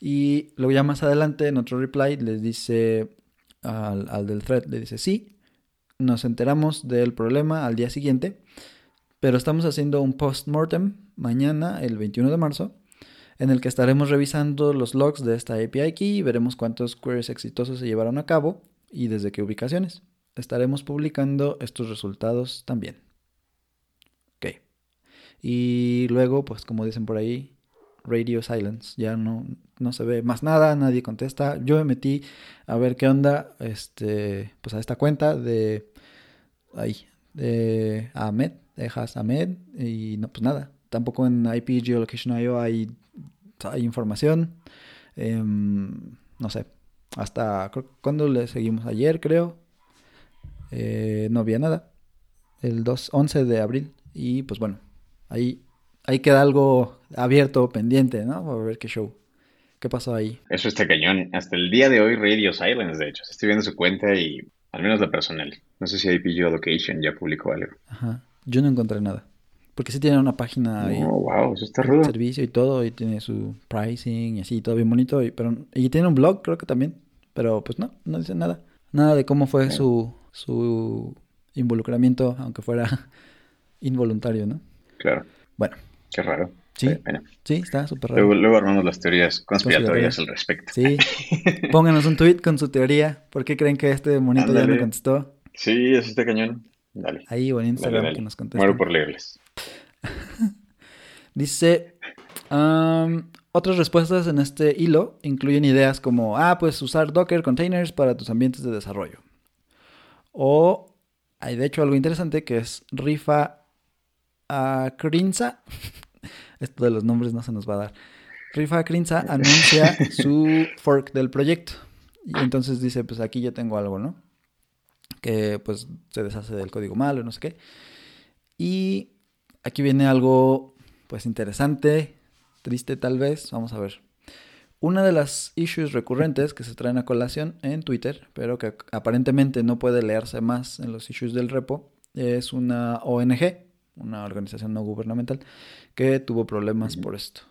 Y luego ya más adelante en otro reply les dice al, al del thread, le dice, sí, nos enteramos del problema al día siguiente, pero estamos haciendo un post-mortem mañana, el 21 de marzo, en el que estaremos revisando los logs de esta API key y veremos cuántos queries exitosos se llevaron a cabo y desde qué ubicaciones. Estaremos publicando estos resultados también. Ok. Y luego, pues como dicen por ahí, radio silence. Ya no, no se ve más nada, nadie contesta. Yo me metí a ver qué onda, este, pues a esta cuenta de ahí, de Ahmed, de Has Ahmed, y no, pues nada. Tampoco en IP Geolocation.io hay, hay información. Em, no sé, hasta cuando le seguimos ayer, creo. Eh, no había nada. El 2, 11 de abril. Y pues bueno, ahí, ahí queda algo abierto, pendiente, ¿no? A ver qué show. ¿Qué pasó ahí? Eso está cañón. Hasta el día de hoy, Radio Silence, de hecho. Estoy viendo su cuenta y al menos la personal. No sé si IP Geolocation ya publicó algo. Ajá. Yo no encontré nada. Porque sí tiene una página ahí. Oh, wow, eso está rudo. servicio y todo, y tiene su pricing y así, todo bien bonito, y, pero, y tiene un blog creo que también, pero pues no, no dice nada, nada de cómo fue su, su involucramiento, aunque fuera involuntario, ¿no? Claro, Bueno, qué raro. Sí. Bueno, sí, está súper raro. luego, luego armamos las teorías conspiratorias al respecto. Sí, pónganos un tweet con su teoría, ¿por qué creen que este monito ya me contestó? Sí, eso está cañón. Dale, Ahí o en dale, Instagram dale. que nos conteste. Muero por leerles. Dice, am, otras respuestas en este hilo incluyen ideas como, ah, pues usar Docker containers para tus ambientes de desarrollo. O hay de hecho algo interesante que es Rifa Akrinza. Esto de los nombres no se nos va a dar. Rifa Akrinza anuncia su fork del proyecto. Y entonces dice, pues aquí ya tengo algo, ¿no? Que pues se deshace del código malo, no sé qué. Y aquí viene algo pues interesante, triste tal vez, vamos a ver. Una de las issues recurrentes que se traen a colación en Twitter, pero que aparentemente no puede leerse más en los issues del repo, es una ONG, una organización no gubernamental, que tuvo problemas por esto.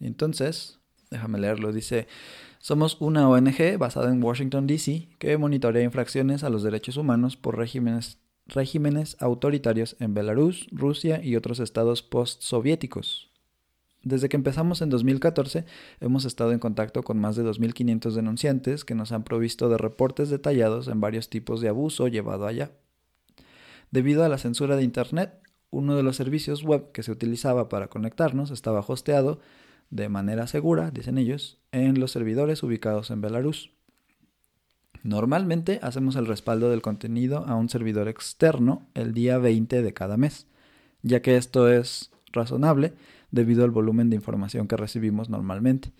Y entonces, déjame leerlo, dice, somos una ONG basada en Washington, D.C., que monitorea infracciones a los derechos humanos por regímenes regímenes autoritarios en Belarus, Rusia y otros estados postsoviéticos. Desde que empezamos en 2014, hemos estado en contacto con más de 2.500 denunciantes que nos han provisto de reportes detallados en varios tipos de abuso llevado allá. Debido a la censura de Internet, uno de los servicios web que se utilizaba para conectarnos estaba hosteado de manera segura, dicen ellos, en los servidores ubicados en Belarus. Normalmente hacemos el respaldo del contenido a un servidor externo el día 20 de cada mes, ya que esto es razonable debido al volumen de información que recibimos normalmente.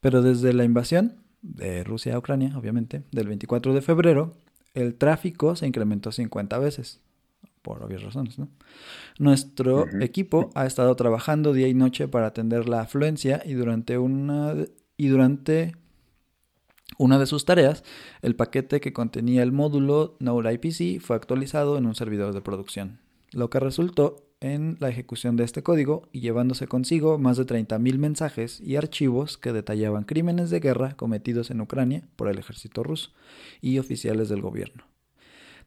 Pero desde la invasión de Rusia a Ucrania, obviamente, del 24 de febrero, el tráfico se incrementó 50 veces, por obvias razones. ¿no? Nuestro equipo ha estado trabajando día y noche para atender la afluencia y durante una, y durante una de sus tareas, el paquete que contenía el módulo Node IPC fue actualizado en un servidor de producción, lo que resultó en la ejecución de este código y llevándose consigo más de 30.000 mensajes y archivos que detallaban crímenes de guerra cometidos en Ucrania por el ejército ruso y oficiales del gobierno.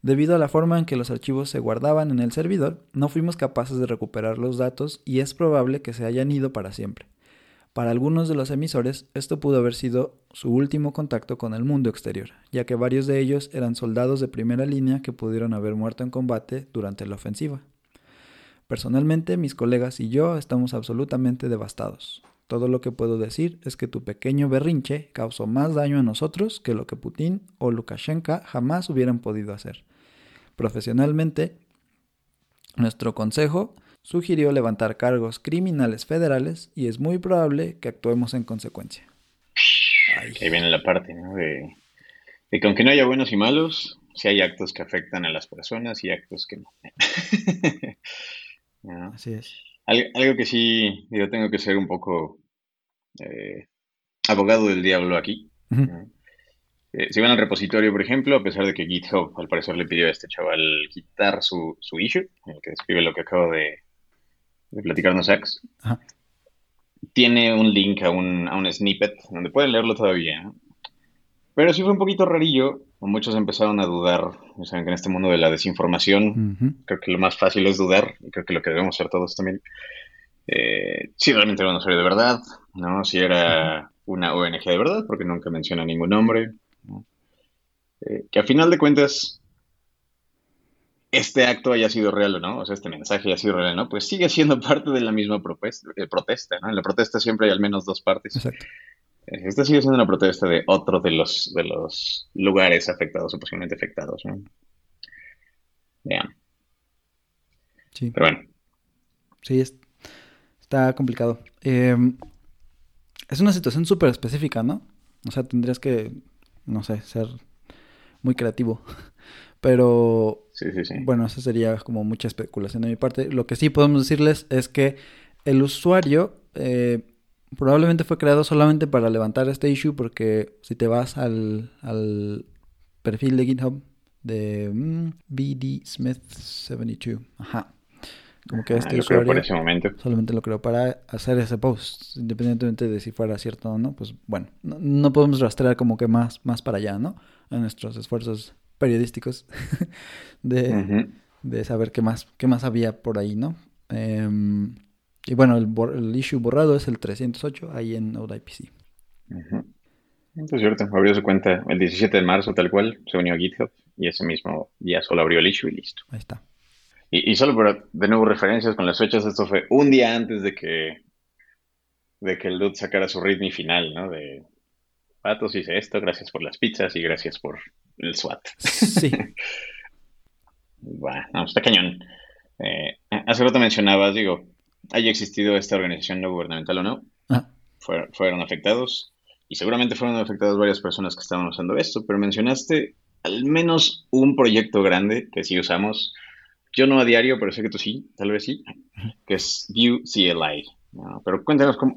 Debido a la forma en que los archivos se guardaban en el servidor, no fuimos capaces de recuperar los datos y es probable que se hayan ido para siempre. Para algunos de los emisores, esto pudo haber sido su último contacto con el mundo exterior, ya que varios de ellos eran soldados de primera línea que pudieron haber muerto en combate durante la ofensiva. Personalmente, mis colegas y yo estamos absolutamente devastados. Todo lo que puedo decir es que tu pequeño berrinche causó más daño a nosotros que lo que Putin o Lukashenko jamás hubieran podido hacer. Profesionalmente, nuestro consejo sugirió levantar cargos criminales federales y es muy probable que actuemos en consecuencia. Ahí viene la parte, ¿no? De, de que aunque no haya buenos y malos, sí hay actos que afectan a las personas y actos que no. Así es. Algo, que sí, yo tengo que ser un poco eh, abogado del diablo aquí. Eh, si van al repositorio, por ejemplo, a pesar de que GitHub al parecer le pidió a este chaval quitar su, su issue, el que describe lo que acabo de, de platicarnos Ax, tiene un link a un, a un snippet donde pueden leerlo todavía. Pero sí fue un poquito rarillo. Muchos empezaron a dudar, o sea, que en este mundo de la desinformación, creo que lo más fácil es dudar, y creo que lo que debemos hacer todos también, eh, si realmente era una serie de verdad, ¿no? Si era una ONG de verdad, porque nunca menciona ningún nombre, eh, que a final de cuentas este acto haya sido real o no, o sea, este mensaje haya sido real o no, pues sigue siendo parte de la misma protesta, eh, protesta, ¿no? En la protesta siempre hay al menos dos partes. Exacto. Esta sigue siendo una protesta de otro de los, de los lugares afectados o posiblemente afectados. ¿no? Sí. Pero bueno. Sí, está complicado. Em, es una situación súper específica, ¿no? O sea, tendrías que, no sé, ser muy creativo. Pero, sí, sí, sí. bueno, eso sería como mucha especulación de mi parte. Lo que sí podemos decirles es que el usuario eh, probablemente fue creado solamente para levantar este issue porque si te vas al, al perfil de GitHub de mm, BD Smith 72, ajá. Como que este usuario por ese momento. solamente lo creo para hacer ese post, independientemente de si fuera cierto o no, pues bueno, no, podemos rastrear como que más, más para allá, ¿no? En nuestros esfuerzos periodísticos de, de saber qué más, qué más había por ahí, ¿no? Eh, y bueno, el, issue borrado es el 308 ahí en NodeIPC. Uh Es cierto, abrió su cuenta el 17 de marzo tal cual, se unió a GitHub y ese mismo día solo abrió el issue y listo. Ahí está. Y, solo por de nuevo referencias con las fechas, esto fue un día antes de que de que el dude sacara su ritmo final, ¿no? De Patos hice esto, gracias por las pizzas y gracias por el SWAT. Sí. bueno, no, está cañón. Eh, hace rato mencionabas, digo, haya existido esta organización no gubernamental o no, ah. fueron afectados y seguramente fueron afectadas varias personas que estaban usando esto, pero mencionaste al menos un proyecto grande que sí usamos. Yo no a diario, pero sé que tú sí, tal vez sí, que es View CLI. Pero cuéntanos cómo,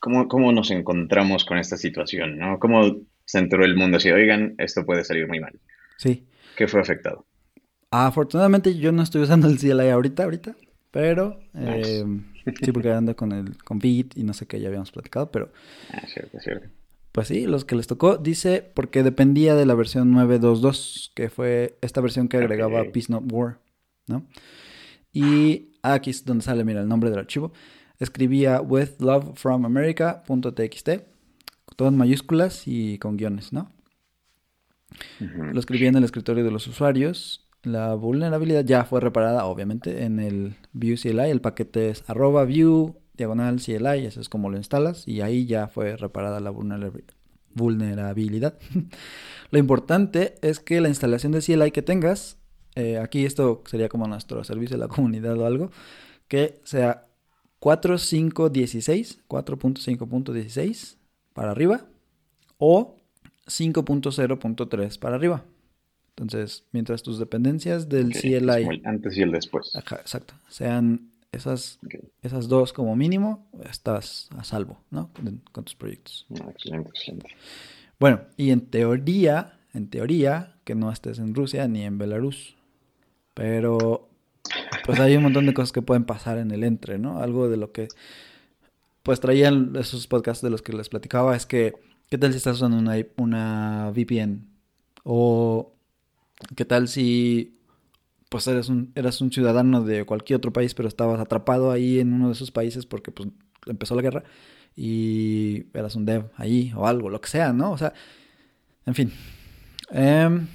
cómo, cómo, nos encontramos con esta situación, ¿no? ¿Cómo se enteró el mundo así, oigan, esto puede salir muy mal? Sí. ¿Qué fue afectado? Afortunadamente yo no estoy usando el CLI ahorita, ahorita, pero eh, sí, porque ando con el con Beat y no sé qué, ya habíamos platicado, pero... Ah, cierto, cierto. Pues sí, los que les tocó, dice, porque dependía de la versión 922, que fue esta versión que agregaba Peace Not War, ¿no? Y aquí es donde sale, mira, el nombre del archivo. escribía with love from America.txt, todo en mayúsculas y con guiones, ¿no? Lo escribía en el escritorio de los usuarios. La vulnerabilidad ya fue reparada, obviamente, en el view CLI. El paquete es arroba view diagonal CLI, eso es como lo instalas, y ahí ya fue reparada la vulnerabilidad. lo importante es que la instalación de CLI que tengas, eh, aquí esto sería como nuestro servicio de la comunidad o algo, que sea 4.5.16, 4.5.16 para arriba o 5.0.3 para arriba. Entonces, mientras tus dependencias del CLI... antes y el después. exacto. Sean esas, esas dos como mínimo, estás a salvo, ¿no? Con, tus proyectos. Ah, excelente, excelente. Bueno, y en teoría, en teoría, que no estés en Rusia ni en Belarus. Pero, pues hay un montón de cosas que pueden pasar en el entre, ¿no? Algo de lo que, pues traían esos podcasts de los que les platicaba es que, ¿qué tal si estás usando una, una VPN? O, ¿qué tal si pues eres un, eras un ciudadano de cualquier otro país, pero estabas atrapado ahí en uno de esos países porque pues empezó la guerra y eras un dev ahí o algo, lo que sea, ¿no? O sea, en fin. Em,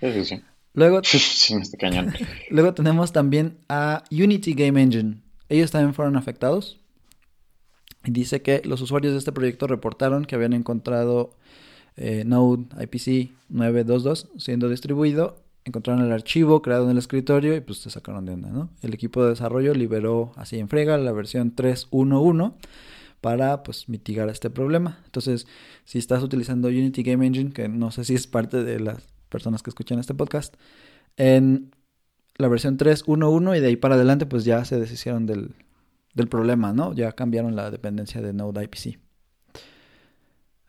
sí, sí, Luego, sí, cañón. luego tenemos también a Unity Game Engine. Ellos también fueron afectados. Dice que los usuarios de este proyecto reportaron que habían encontrado eh, Node IPC 922 siendo distribuido encontraron el archivo creado en el escritorio y pues se sacaron de onda, ¿no? El equipo de desarrollo liberó así en frega la versión 3.1.1 para pues mitigar este problema. Entonces, si estás utilizando Unity Game Engine, que no sé si es parte de las personas que escuchan este podcast, en la versión 3.1.1 y de ahí para adelante pues ya se deshicieron del, del problema, ¿no? Ya cambiaron la dependencia de Node IPC.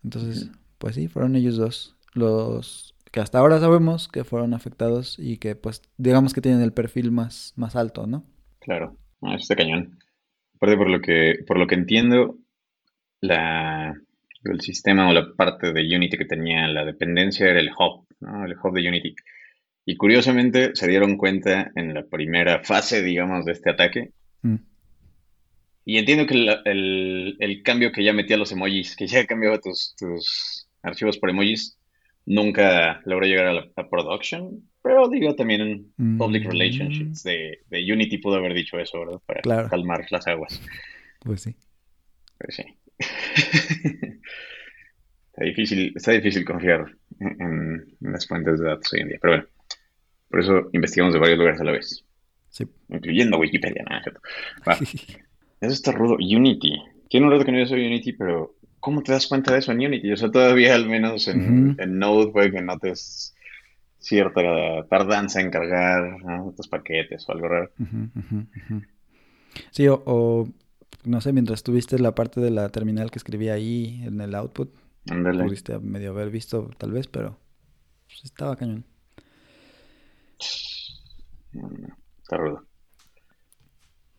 Entonces, pues sí, fueron ellos dos los que hasta ahora sabemos que fueron afectados y que pues digamos que tienen el perfil más, más alto, ¿no? Claro, ah, está cañón. Aparte por lo que, por lo que entiendo, la, el sistema o la parte de Unity que tenía la dependencia era el hub, ¿no? El hub de Unity. Y curiosamente se dieron cuenta en la primera fase, digamos, de este ataque. Mm. Y entiendo que el, el, cambio que ya metía los emojis, que ya cambiaba tus, tus archivos por emojis, Nunca logró llegar a la production, pero digo también en public mm. relationships de, de, Unity pudo haber dicho eso, ¿verdad? Para calmar las aguas. Pues sí. Pues sí. Está, difícil, está difícil confiar en, las fuentes de datos hoy en día, pero bueno. Por eso investigamos de varios lugares a la vez. Sí. Incluyendo Wikipedia, nada, ¿cierto? eso está rudo. Unity. Tiene un rato que no soy Unity, pero ¿cómo te das cuenta de eso en Unity? O sea, todavía al menos en, Node puede que notes cierta tardanza en cargar otros paquetes o algo raro. sí, o, no sé, mientras tuviste la parte de la terminal que escribía ahí en el output, pudiste medio haber visto tal vez, pero pues, estaba cañón. está rudo.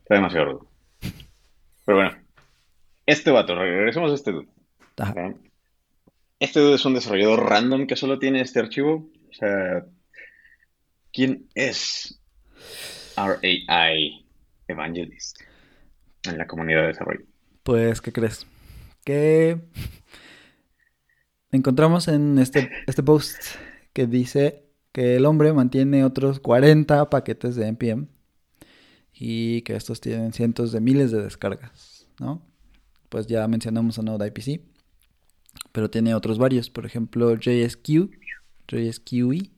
Está demasiado rudo. Pero bueno, este vato, regresemos a este dude. Este dude es un desarrollador random que solo tiene este archivo. O sea, ¿quién es RAI Evangelist en la comunidad de desarrollo? Pues, ¿qué crees? Que encontramos en este, este post que dice que el hombre mantiene otros 40 paquetes de NPM y que estos tienen cientos de miles de descargas, ¿no? pues ya mencionamos a Node IPC, pero tiene otros varios, por ejemplo JSQ, JSQE,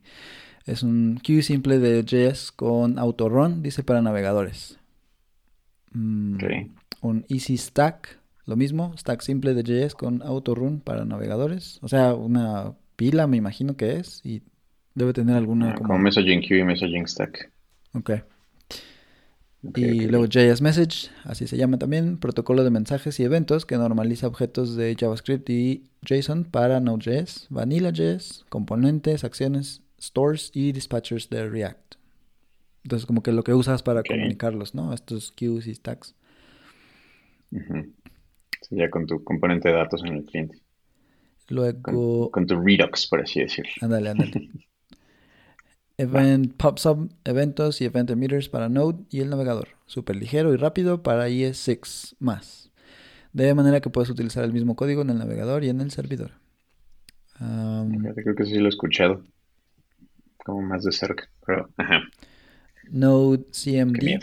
es un queue simple de JS con autorun, dice para navegadores. Mm, un Easy Stack, lo mismo, stack simple de JS con autorun para navegadores, o sea, una pila me imagino que es y debe tener alguna... Ah, como... messaging queue y messaging stack. Ok y luego JS Message, así se llama también, protocolo de mensajes y eventos que normaliza objetos de JavaScript y JSON para Node.js, Vanilla.js, componentes, acciones, stores y dispatchers de React. Entonces, como que lo que usas para comunicarlos, ¿no? Estos queues y stacks. ya con tu componente de datos en el cliente. Luego. Con, tu Redux, por así decirlo. Ándale, ándale. Event PubSub, eventos y event emitters para Node y el navegador. Súper ligero y rápido para IE6 más. De manera que puedes utilizar el mismo código en el navegador y en el servidor. Um, Creo que sí lo he escuchado. Como más de cerca. Pero, ajá, Node CMD,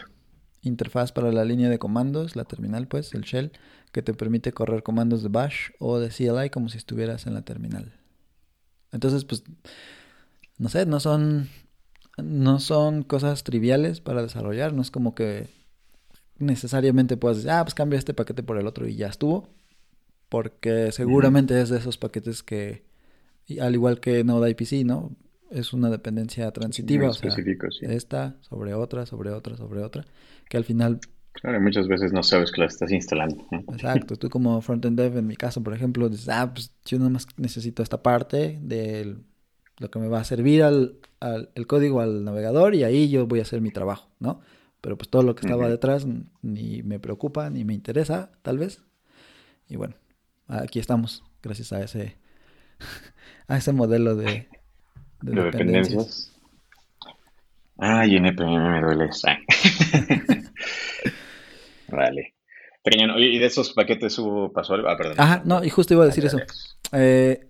interfaz para la línea de comandos, la terminal pues, el shell, que te permite correr comandos de bash o de CLI como si estuvieras en la terminal. Entonces, pues, no sé, no son, no son cosas triviales para desarrollar, no es como que necesariamente puedas decir, ah, pues cambia este paquete por el otro y ya estuvo, porque seguramente es de esos paquetes que, al igual que Node IPC, ¿no? Es una dependencia transitiva, muy o sea, sí. esta sobre otra, sobre otra, sobre otra, que al final Claro, muchas veces no sabes que la estás instalando. ¿no? Exacto, tú como frontend dev, en mi caso, por ejemplo, dices, ah, pues yo nada más necesito esta parte de lo que me va a servir al, al- el código al navegador y ahí yo voy a hacer mi trabajo, ¿no? Pero pues todo lo que estaba detrás ni me preocupa, ni me interesa, tal vez. Y bueno, aquí estamos, gracias a ese, a ese modelo de, de De dependencias. dependencias. Ay, NPM me duele. Vale. Oye, ¿y de esos paquetes hubo, pasó algo? Ah, perdón. Ajá, no, y justo iba a decir eso. Eh,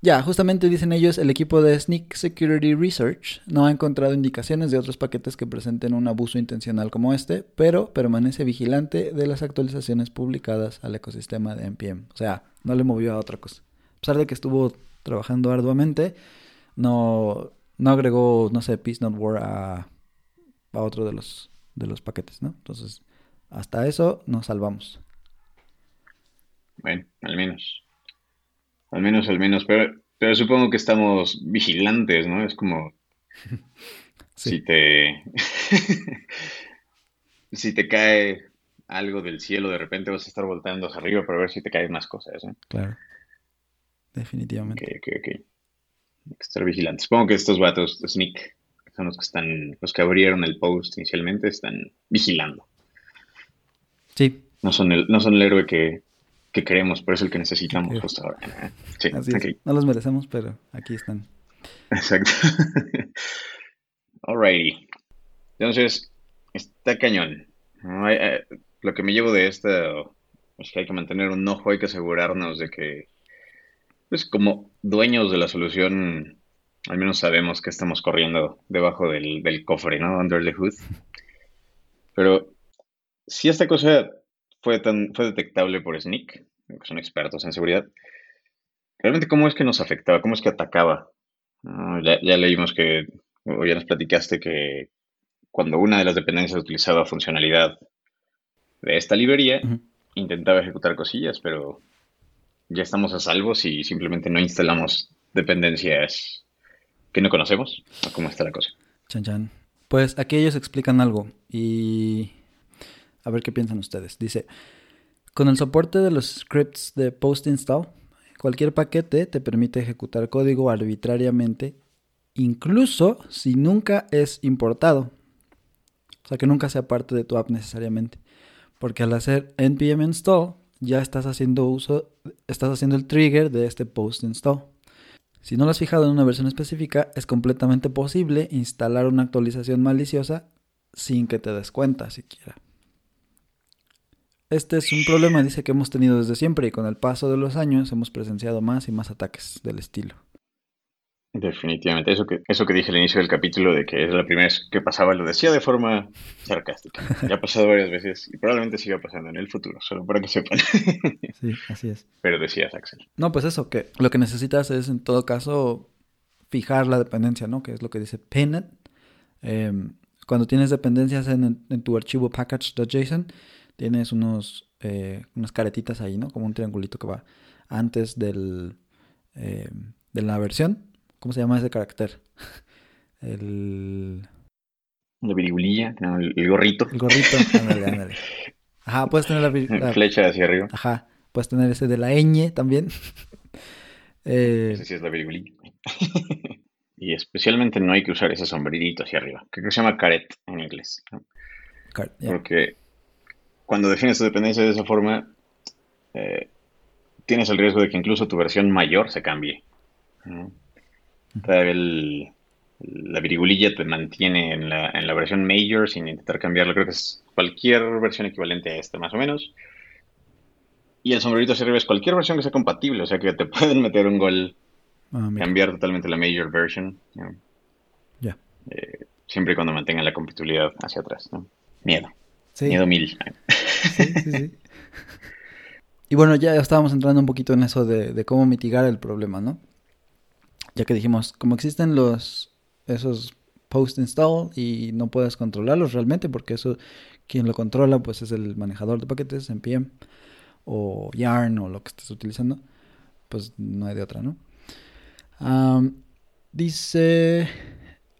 ya, justamente dicen ellos, el equipo de Sneak Security Research no ha encontrado indicaciones de otros paquetes que presenten un abuso intencional como este, pero permanece vigilante de las actualizaciones publicadas al ecosistema de NPM. O sea, no le movió a otra cosa. A pesar de que estuvo trabajando arduamente, no, no agregó, no sé, Peace Not War a, a otro de los, de los paquetes, ¿no? Entonces, hasta eso nos salvamos. Bueno, al menos. Al menos, al menos. Pero, pero supongo que estamos vigilantes, ¿no? Es como Sí. si te... si te cae algo del cielo, de repente vas a estar volteando hacia arriba para ver si te caen más cosas, ¿no? Claro. Definitivamente. Ok, ok, ok. Hay que estar vigilantes. Supongo que estos vatos Sneak, son los que están, los que abrieron el post inicialmente, están vigilando. Sí, No son el, no son el héroe que, que queremos, pero es el que necesitamos justo ahora. Sí, Así es. No los merecemos, pero aquí están. Exacto. Alrighty. Entonces, está cañón. Hay- eh, Lo que me llevo de esto es que hay que mantener un ojo, hay que asegurarnos de que, pues como dueños de la solución, al menos sabemos que estamos corriendo debajo del, del cofre, ¿no? Under the hood. Pero si esta cosa fue tan, fue detectable por Sneak, que son expertos en seguridad, realmente cómo es que nos afectaba, cómo es que atacaba. Ah, ya, ya leímos que, o ya nos platicaste que cuando una de las dependencias utilizaba funcionalidad de esta librería, intentaba ejecutar cosillas, pero ya estamos a salvo si simplemente no instalamos dependencias que no conocemos. ¿O ¿Cómo está la cosa? Chan chan. Pues aquí ellos explican algo y a ver qué piensan ustedes. Dice, con el soporte de los scripts de post install, cualquier paquete te permite ejecutar código arbitrariamente, incluso si nunca es importado. O sea, que nunca sea parte de tu app necesariamente. Porque al hacer npm install, ya estás haciendo uso, estás haciendo el trigger de este post install. Si no lo has fijado en una versión específica, es completamente posible instalar una actualización maliciosa sin que te des cuenta siquiera. Este es un problema, dice que hemos tenido desde siempre y con el paso de los años hemos presenciado más y más ataques del estilo. Definitivamente, eso que, eso que dije al inicio del capítulo de que es la primera vez que pasaba, lo decía de forma sarcástica. Ya ha pasado varias veces y probablemente siga pasando en el futuro, solo para que sepan. Sí, así es. Pero decías, Axel. No, pues eso, que lo que necesitas es en todo caso fijar la dependencia, ¿no? Que es lo que dice Pinned. Eh, cuando tienes dependencias en, en tu archivo package.json, tienes unos, eh, unas caretitas ahí, ¿no? Como un triangulito que va antes del, eh, de la versión. ¿Cómo se llama ese carácter? El, La virgulilla, no, el, el gorrito, el gorrito. Ándale, ándale. Ajá, puedes tener la, vir- la- flecha hacia arriba. Ajá, puedes tener ese de la ñ también. Eh, Ese sí es la virgulilla. Y especialmente no hay que usar ese sombrerito hacia arriba. Creo que se llama caret en inglés. ¿no? car-. Porque cuando defines tu dependencia de esa forma, eh, tienes el riesgo de que incluso tu versión mayor se cambie. ¿no? Todavía el, la virgulilla te mantiene en la, en la versión major sin intentar cambiarlo. Creo que es cualquier versión equivalente a esta, más o menos. Y el sombrerito hacia arriba es cualquier versión que sea compatible, o sea que te pueden meter un gol, Ah, cambiar totalmente la major version. ¿no? Ya. Eh, siempre y cuando mantengan la compatibilidad hacia atrás. ¿no? Miedo. Sí, Miedo mil. sí, sí, sí. Y bueno, ya estábamos entrando un poquito en eso de, de cómo mitigar el problema, ¿no? Ya que dijimos, como existen los esos post install y no puedes controlarlos realmente, porque eso quien lo controla pues es el manejador de paquetes npm o yarn o lo que estés utilizando, pues no hay de otra, ¿no? Dice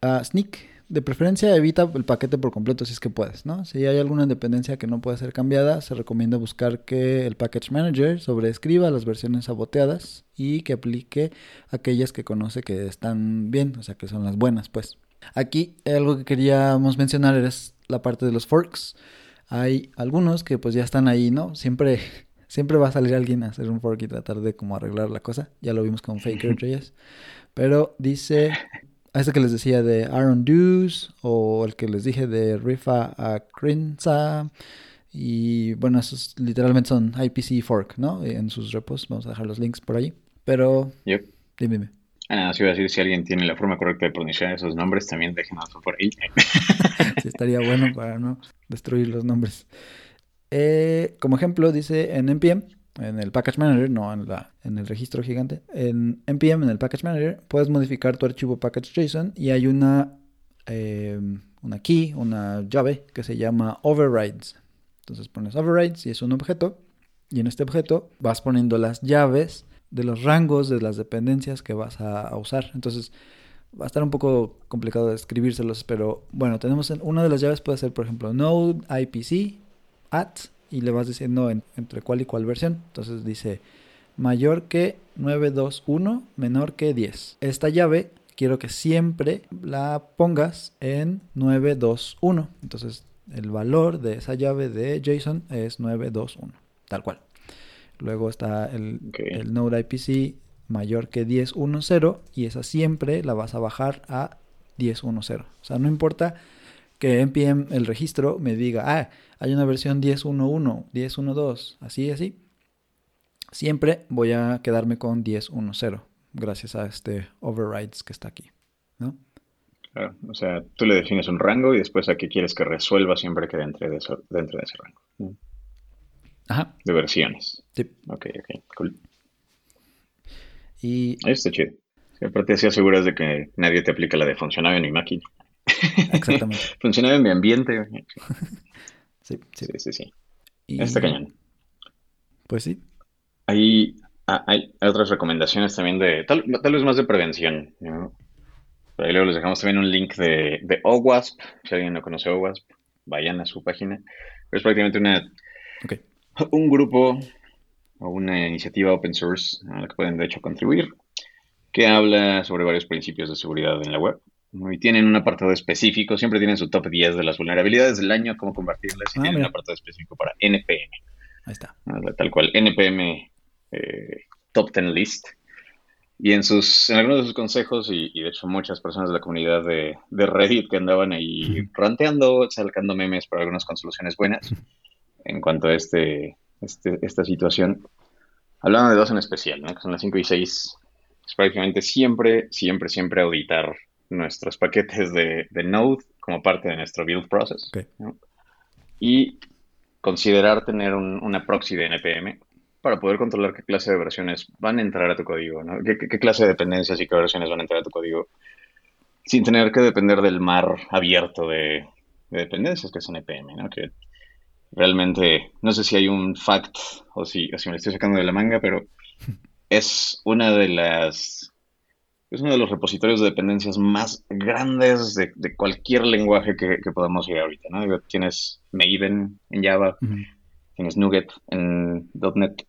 ah, Sneak, de preferencia evita el paquete por completo si es que puedes, ¿no? Si hay alguna dependencia que no puede ser cambiada, se recomienda buscar que el package manager sobreescriba las versiones saboteadas y que aplique aquellas que conoce que están bien, o sea, que son las buenas, pues. Aquí algo que queríamos mencionar es la parte de los forks. Hay algunos que pues ya están ahí, ¿no? Siempre siempre va a salir alguien a hacer un fork y tratar de como arreglar la cosa. Ya lo vimos con Faker.js. Pero dice a este que les decía de Aaron Dews o el que les dije de Rifa Akrinza y bueno, esos literalmente son IPC fork, ¿no? En sus repos, vamos a dejar los links por ahí. Pero Yep. dime, dime. Ah, sí iba a decir, si alguien tiene la forma correcta de pronunciar esos nombres, también déjenos por ahí. Sí, estaría bueno para no destruir los nombres. Eh, como ejemplo, dice en npm, en el package manager, no en, la, en el registro gigante, en npm, en el package manager, puedes modificar tu archivo package.json y hay una, eh, una key, una llave que se llama overrides. Entonces pones overrides y es un objeto y en este objeto vas poniendo las llaves de los rangos de las dependencias que vas a, usar. Entonces va a estar un poco complicado escribírselos, pero bueno, tenemos en, una de las llaves puede ser, por ejemplo, node IPC at y le vas diciendo en- entre cuál y cuál versión. Entonces dice mayor que 921, menor que 10. Esta llave quiero que siempre la pongas en 921. Entonces el valor de esa llave de JSON es 921, tal cual. Luego está el, Ok. el node IPC mayor que 1010 y esa siempre la vas a bajar a 1010. O sea, no importa que npm el registro me diga, ah, hay una versión 10.1.1, 10.1.2, así, así. Siempre voy a quedarme con 10.1.0 gracias a este overrides que está aquí, ¿no? Claro, o sea, tú le defines un rango y después a qué quieres que resuelva siempre que dentro de, eso- dentro de ese rango. ¿no? Ajá, De versiones. sí. Ok, ok, cool. Y Eso está chido. Aparte así aseguras de que nadie te aplica la de funcionaba en mi máquina. Exactamente. Funcionaba en mi ambiente. Sí, sí. Sí, sí, sí. Y, Está cañón. Pues sí. Hay, ah, hay otras recomendaciones también de, tal, tal vez más de prevención, ¿no? Por ahí luego les dejamos también un link de, de OWASP, si alguien no conoce OWASP, vayan a su página. Es prácticamente una, un grupo o una iniciativa open source a la que pueden de hecho contribuir, que habla sobre varios principios de seguridad en la web. Y tienen un apartado específico, siempre tienen su top 10 de las vulnerabilidades del año, cómo combatirlas, y Ah, tienen un apartado específico para NPM. Ahí está. La- tal cual, NPM eh, Top 10 List. Y en sus, en algunos de sus consejos, y, y de hecho muchas personas de la comunidad de, de Reddit que andaban ahí ranteando, sacando memes para algunas con soluciones buenas en cuanto a este, este, esta situación. Hablaban de dos en especial, ¿no? que son las 5 y 6. Es prácticamente siempre, siempre, siempre auditar nuestros paquetes de, de Node como parte de nuestro build process. Y considerar tener un- una proxy de NPM para poder controlar qué clase de versiones van a entrar a tu código, ¿no? ¿Qué, qué- qué clase de dependencias y qué versiones van a entrar a tu código sin tener que depender del mar abierto de, de dependencias que es NPM, ¿no? Que realmente, no sé si hay un fact o si, o si me lo estoy sacando de la manga, pero es una de las es uno de los repositorios de dependencias más grandes de, de cualquier lenguaje que, que podamos ir ahorita, ¿no? Tienes Maven en Java, tienes NuGet en .NET,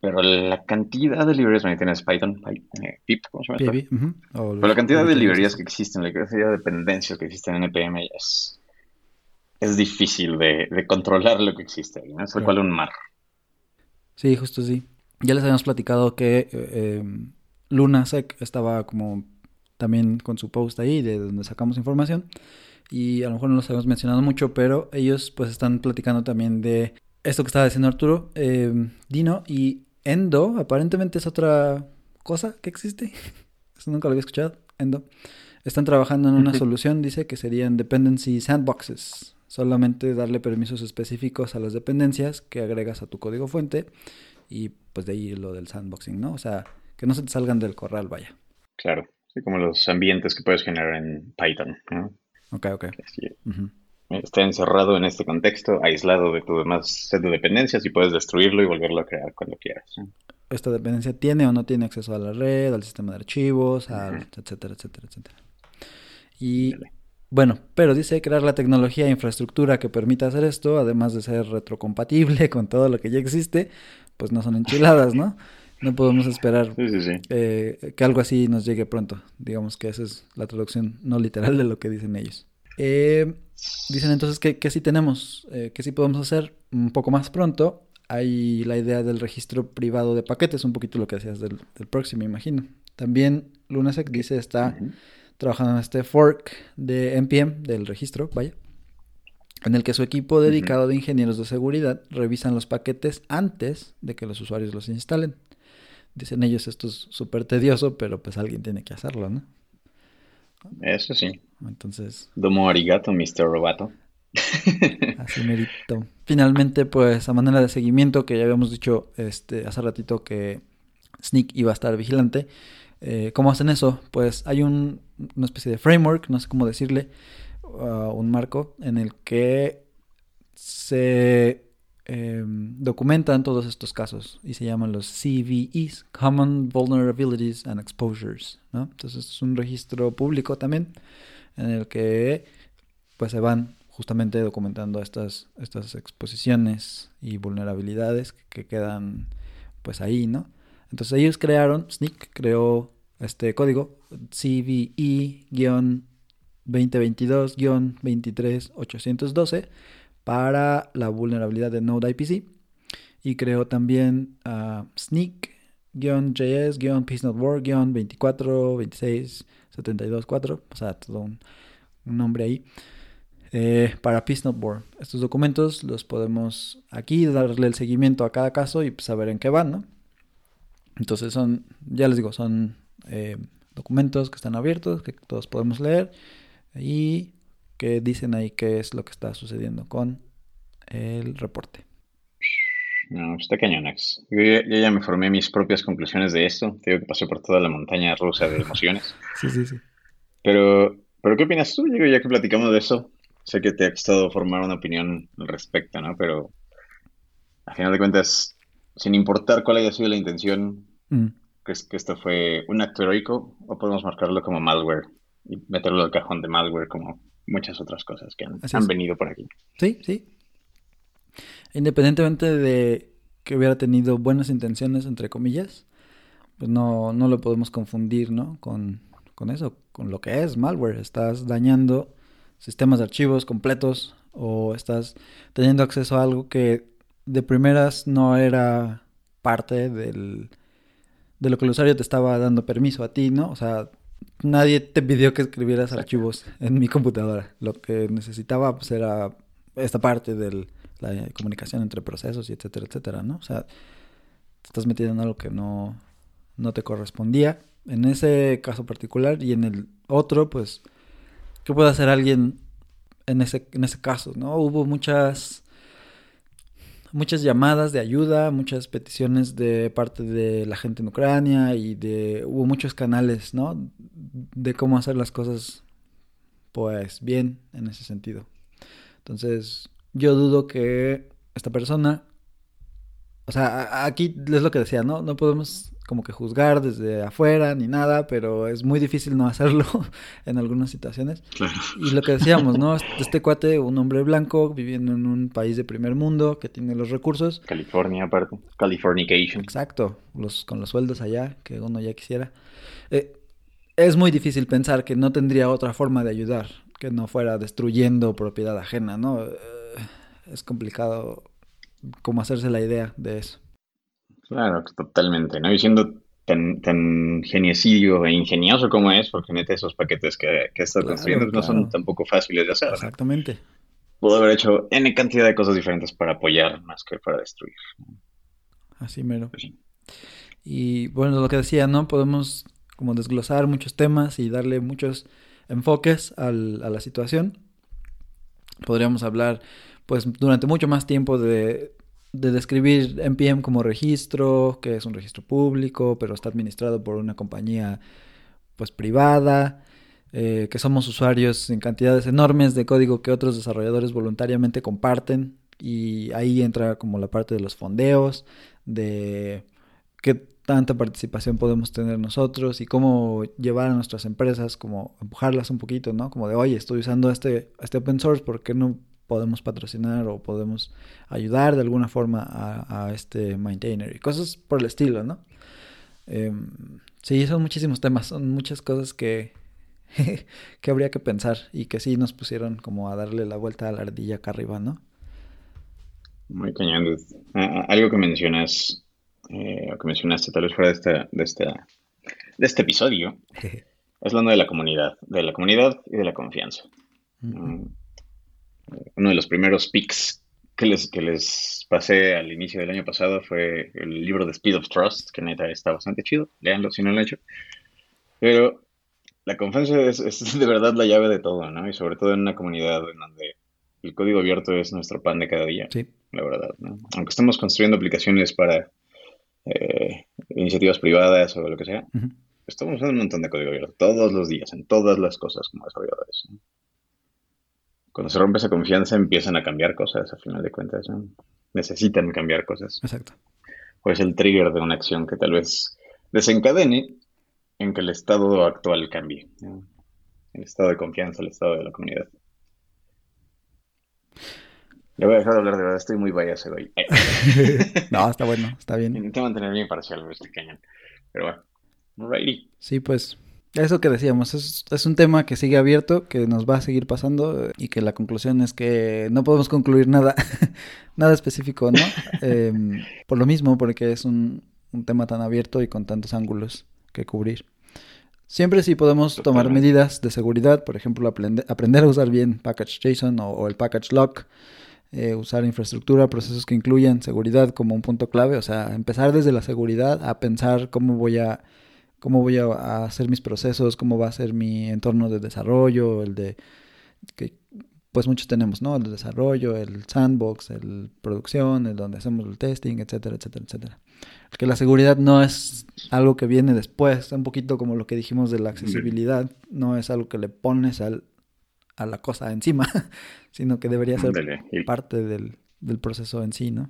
pero la cantidad de librerías, bueno, tienes Python, Py- eh, pip, ¿cómo se llama? Pero la cantidad de librerías que existen, la cantidad de dependencias que existen en NPM es, es difícil de, de controlar lo que existe ahí, ¿no? Es tal Claro. cual un mar. Sí, justo sí. Ya les habíamos platicado que eh, eh, LunaSec estaba como también con su post ahí de donde sacamos información. Y a lo mejor no los habíamos mencionado mucho, pero ellos pues están platicando también de esto que estaba diciendo Arturo, eh, Dino y Endo, aparentemente es otra cosa que existe. Eso nunca lo había escuchado, Endo. Están trabajando en una solución, dice, que serían dependency sandboxes. Solamente darle permisos específicos a las dependencias que agregas a tu código fuente y pues de ahí lo del sandboxing, ¿no? O sea, que no se te salgan del corral, vaya. Claro, sí, como los ambientes que puedes generar en Python, ¿no? Ok, ok. Sí. Está encerrado en este contexto, aislado de tu demás set de dependencias y puedes destruirlo y volverlo a crear cuando quieras. Esta dependencia tiene o no tiene acceso a la red, al sistema de archivos, al etcétera, etcétera, etcétera. Y bueno, pero dice crear la tecnología e infraestructura que permita hacer esto, además de ser retrocompatible con todo lo que ya existe, pues no son enchiladas, ¿no? No podemos esperar Sí, sí, sí. eh, que algo así nos llegue pronto. Digamos que esa es la traducción no literal de lo que dicen ellos. Eh, dicen entonces que, que sí tenemos, eh, que sí podemos hacer un poco más pronto. Hay la idea del registro privado de paquetes, un poquito lo que decías del, del proxy, me imagino. También Lunasec dice está trabajando en este fork de NPM del registro, vaya, en el que su equipo dedicado de ingenieros de seguridad revisan los paquetes antes de que los usuarios los instalen. Dicen ellos esto es súper tedioso, pero pues alguien tiene que hacerlo, ¿no? Eso sí. Entonces, Domo arigato, Mr. Robato. así merito. Finalmente, pues a manera de seguimiento, que ya habíamos dicho este, hace ratito que Sneak iba a estar vigilante. Eh, ¿Cómo hacen eso? Pues hay un, una especie de framework, no sé cómo decirle, uh, un marco en el que se eh, documentan todos estos casos y se llaman los CVEs, Common Vulnerabilities and Exposures, ¿no? Entonces es un registro público también en el que pues se van justamente documentando estas, estas exposiciones y vulnerabilidades que quedan pues ahí, ¿no? Entonces ellos crearon, Sneak creó este código CVE-2022-23812 para la vulnerabilidad de Node IPC y creó también uh, Sneak-JS-PeaceNoteWord-242672.4, o sea, todo un, nombre ahí. Eh, para PeaceNoteWord. Estos documentos los podemos aquí darle el seguimiento a cada caso y saber en qué van, ¿no? Entonces son, ya les digo, son documentos que están abiertos, que todos podemos leer y que dicen ahí qué es lo que está sucediendo con el reporte. No, está cañonax. Yo ya, yo ya me formé mis propias conclusiones de esto. Te digo que pasé por toda la montaña rusa de emociones. Sí, sí, sí. Pero, pero ¿qué opinas tú, Diego? Ya que platicamos de eso, sé que te ha costado formar una opinión al respecto, ¿no? Pero a final de cuentas, sin importar cuál haya sido la intención, Mm. ¿crees que esto fue un acto heroico o podemos marcarlo como malware y meterlo al cajón de malware como muchas otras cosas que han, han venido por aquí? Sí, sí. Independientemente de que hubiera tenido buenas intenciones, entre comillas, pues no, no lo podemos confundir, ¿no? Con, con eso, con lo que es malware. Estás dañando sistemas de archivos completos o estás teniendo acceso a algo que de primeras no era parte del, de lo que el usuario te estaba dando permiso a ti, ¿no? O sea, nadie te pidió que escribieras archivos en mi computadora. Lo que necesitaba pues era esta parte de la comunicación entre procesos y etcétera, etcétera, ¿no? O sea, te estás metiendo en algo que no, no te correspondía. En ese caso particular y en el otro, pues, ¿qué puede hacer alguien en ese, en ese caso, no? Hubo muchas muchas llamadas de ayuda, muchas peticiones de parte de la gente en Ucrania y de hubo muchos canales, ¿no? De cómo hacer las cosas pues bien en ese sentido. Entonces, yo dudo que esta persona o sea, aquí es lo que decía, ¿no? No podemos como que juzgar desde afuera ni nada, pero es muy difícil no hacerlo en algunas situaciones. Claro. Y lo que decíamos, ¿no? Este cuate, un hombre blanco viviendo en un país de primer mundo que tiene los recursos. California, aparte. Californication. Exacto, los, con los sueldos allá que uno ya quisiera. Eh, es muy difícil pensar que no tendría otra forma de ayudar que no fuera destruyendo propiedad ajena, ¿no? Eh, es complicado como hacerse la idea de eso. Claro, totalmente, ¿no? Y siendo tan, tan geniecillo e ingenioso como es, porque neta esos paquetes que, que está Claro, construyendo no son tampoco fáciles de hacer. ¿no? Exactamente. Pudo haber hecho N cantidad de cosas diferentes para apoyar más que para destruir. Así mero. Pues sí. Y bueno, lo que decía, ¿no? Podemos como desglosar muchos temas y darle muchos enfoques al- a la situación. Podríamos hablar, pues, durante mucho más tiempo de, de describir NPM como registro, que es un registro público, pero está administrado por una compañía, pues, privada, eh, que somos usuarios en cantidades enormes de código que otros desarrolladores voluntariamente comparten. Y ahí entra como la parte de los fondeos, de qué tanta participación podemos tener nosotros y cómo llevar a nuestras empresas, como empujarlas un poquito, ¿no? Como de, oye, estoy usando este, este open source, ¿por qué no podemos patrocinar o podemos ayudar de alguna forma a, a este maintainer? Y cosas por el estilo, ¿no? Em, sí, son muchísimos temas, son muchas cosas que, que habría que pensar y que sí nos pusieron como a darle la vuelta a la ardilla acá arriba, ¿no? Muy cañón. Algo que mencionas, eh, o que mencionaste tal vez fuera de esta, de esta, de este episodio, es hablando de la comunidad, de la comunidad y de la confianza. Uno de los primeros pics que les, que les pasé al inicio del año pasado fue el libro de Speed of Trust, que neta está bastante chido. Leanlo si no lo han hecho. Pero la confianza es, es de verdad la llave de todo, ¿no? Y sobre todo en una comunidad en donde el código abierto es nuestro pan de cada día, Sí, la verdad, ¿no? Aunque estemos construyendo aplicaciones para eh, iniciativas privadas o lo que sea, estamos usando un montón de código abierto todos los días, en todas las cosas como desarrolladores. ¿no? Cuando se rompe esa confianza empiezan a cambiar cosas, a final de cuentas. ¿no? Necesitan cambiar cosas. exacto. O es el trigger de una acción que tal vez desencadene en que el estado actual cambie. ¿no? El estado de confianza, el estado de la comunidad. Le voy a dejar de hablar de verdad, estoy muy biased hoy. Eh, No, está bueno, está bien. Intenté mantenerme imparcial, este cañón. Pero bueno, alrighty. Sí, pues eso que decíamos, es, es un tema que sigue abierto, que nos va a seguir pasando y que la conclusión es que no podemos concluir nada, nada específico, ¿no? Em, por lo mismo, porque es un, un tema tan abierto y con tantos ángulos que cubrir. Siempre sí podemos tomar medidas de seguridad, por ejemplo, aprende- aprender a usar bien package.json o, o el package lock, eh, usar infraestructura, procesos que incluyan seguridad como un punto clave, o sea, empezar desde la seguridad a pensar cómo voy a cómo voy a, a hacer mis procesos, cómo va a ser mi entorno de desarrollo, el de que pues muchos tenemos, ¿no? El de desarrollo, el sandbox, el producción, el donde hacemos el testing, etcétera, etcétera, etcétera. Que la seguridad no es algo que viene después, un poquito como lo que dijimos de la accesibilidad, no es algo que le pones al, a la cosa encima, sino que debería ser parte del, del proceso en sí, ¿no?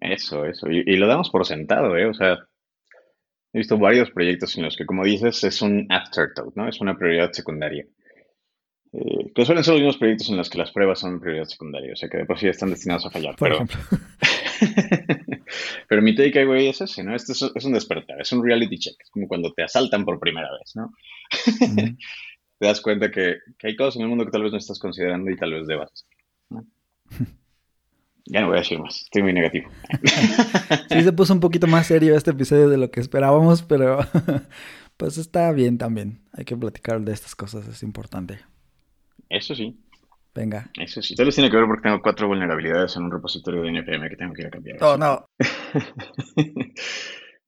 Eso, eso. Y, y lo damos por sentado, ¿eh? O sea, he visto varios proyectos en los que, como dices, es un afterthought, ¿no? Es una prioridad secundaria. Eh, que suelen ser los mismos proyectos en los que las pruebas son prioridad secundaria, o sea que de por sí están destinados a fallar. Por pero, ejemplo. pero mi takeaway es ese, ¿no? Este es, es un despertar, es un reality check. Es como cuando te asaltan por primera vez, ¿no? Ujú. Te das cuenta que, que hay cosas en el mundo que tal vez no estás considerando y tal vez debas. ¿no? Ya no voy a decir más, estoy muy negativo. Sí se puso un poquito más serio este episodio de lo que esperábamos, pero pues está bien también. Hay que platicar de estas cosas, es importante. Eso sí, Venga. eso sí. Tal vez tiene que ver porque tengo cuatro vulnerabilidades en un repositorio de NPM que tengo que ir a cambiar. Oh, no.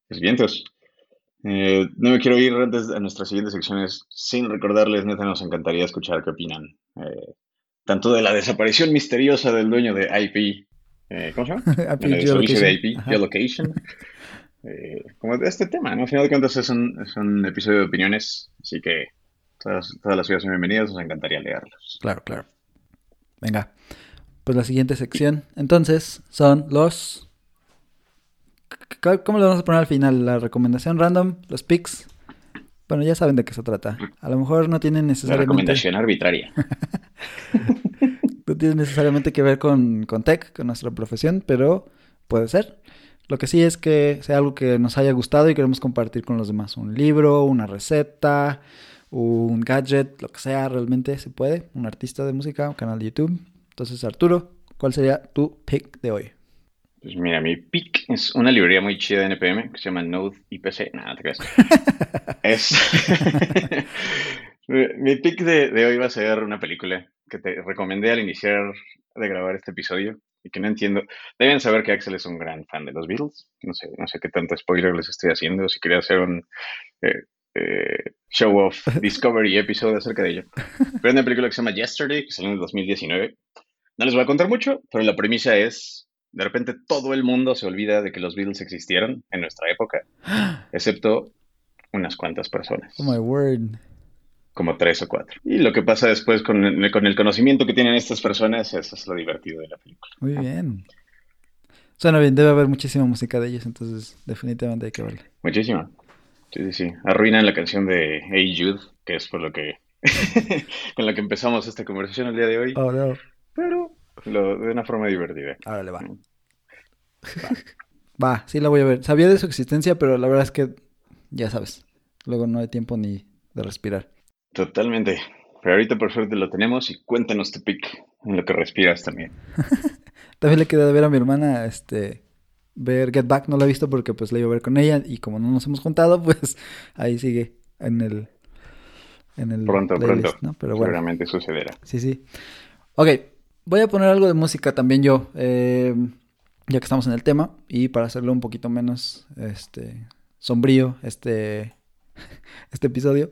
Pues vientos. Eh, no me quiero ir antes de nuestras siguientes secciones sin recordarles, neta, nos encantaría escuchar qué opinan. eh, tanto de la desaparición misteriosa del dueño de IP, eh, ¿cómo se llama? De servicio de. IP, geolocation. eh, como de este tema, ¿no? Al final de cuentas es un, es un episodio de opiniones, así que todas, todas las ideas son bienvenidas, nos encantaría leerlos. Claro, claro. Venga. Pues la siguiente sección, entonces, son los... ¿Cómo le vamos a poner al final? La recomendación random, los picks. Bueno, ya saben de qué se trata. A lo mejor no tienen La necesariamente... recomendación arbitraria. Tiene necesariamente que ver con, con tech, con nuestra profesión, pero puede ser. Lo que sí es que sea algo que nos haya gustado y queremos compartir con los demás. Un libro, una receta, un gadget, lo que sea, realmente se puede. Un artista de música, un canal de YouTube. Entonces, Arturo, ¿cuál sería tu pick de hoy? Pues mira, mi pick es una librería muy chida de NPM que se llama Node IPC. Nada, te creas. es. mi, mi pick de, de hoy va a ser una película que te recomendé al iniciar de grabar este episodio y que no entiendo. Deben saber que Axel es un gran fan de los Beatles. No sé, no sé qué tanto spoiler les estoy haciendo. Si quería hacer un eh, eh, show of Discovery episodio acerca de ello. Pero hay una película que se llama Yesterday, que salió en el 2019. No les voy a contar mucho, pero la premisa es de repente todo el mundo se olvida de que los Beatles existieron en nuestra época, excepto unas cuantas personas. Oh my word. Como tres o cuatro. Y lo que pasa después con el, con el conocimiento que tienen estas personas, eso es lo divertido de la película. Muy bien. Suena bien, debe haber muchísima música de ellos, entonces definitivamente hay que verla. Muchísima. Sí, sí, sí. Arruinan la canción de Hey Jude, que es por lo que con la que empezamos esta conversación el día de hoy. Oh, no. Pero lo- de una forma divertida. Ahora le va. Va, sí la voy a ver. Sabía de su existencia, pero la verdad es que ya sabes. Luego no hay tiempo ni de respirar. Totalmente. Pero ahorita por suerte lo tenemos y cuéntanos tu pick en lo que respiras también. También le queda de ver a mi hermana, este, ver Get Back. No la he visto porque pues la iba a ver con ella y como no nos hemos juntado, pues ahí sigue en el, en el Pronto, playlist, pronto. ¿no? Pero bueno, Seguramente sucederá. sí, sí. Ok, voy a poner algo de música también yo, eh, ya que estamos en el tema y para hacerlo un poquito menos, este, sombrío este, este episodio.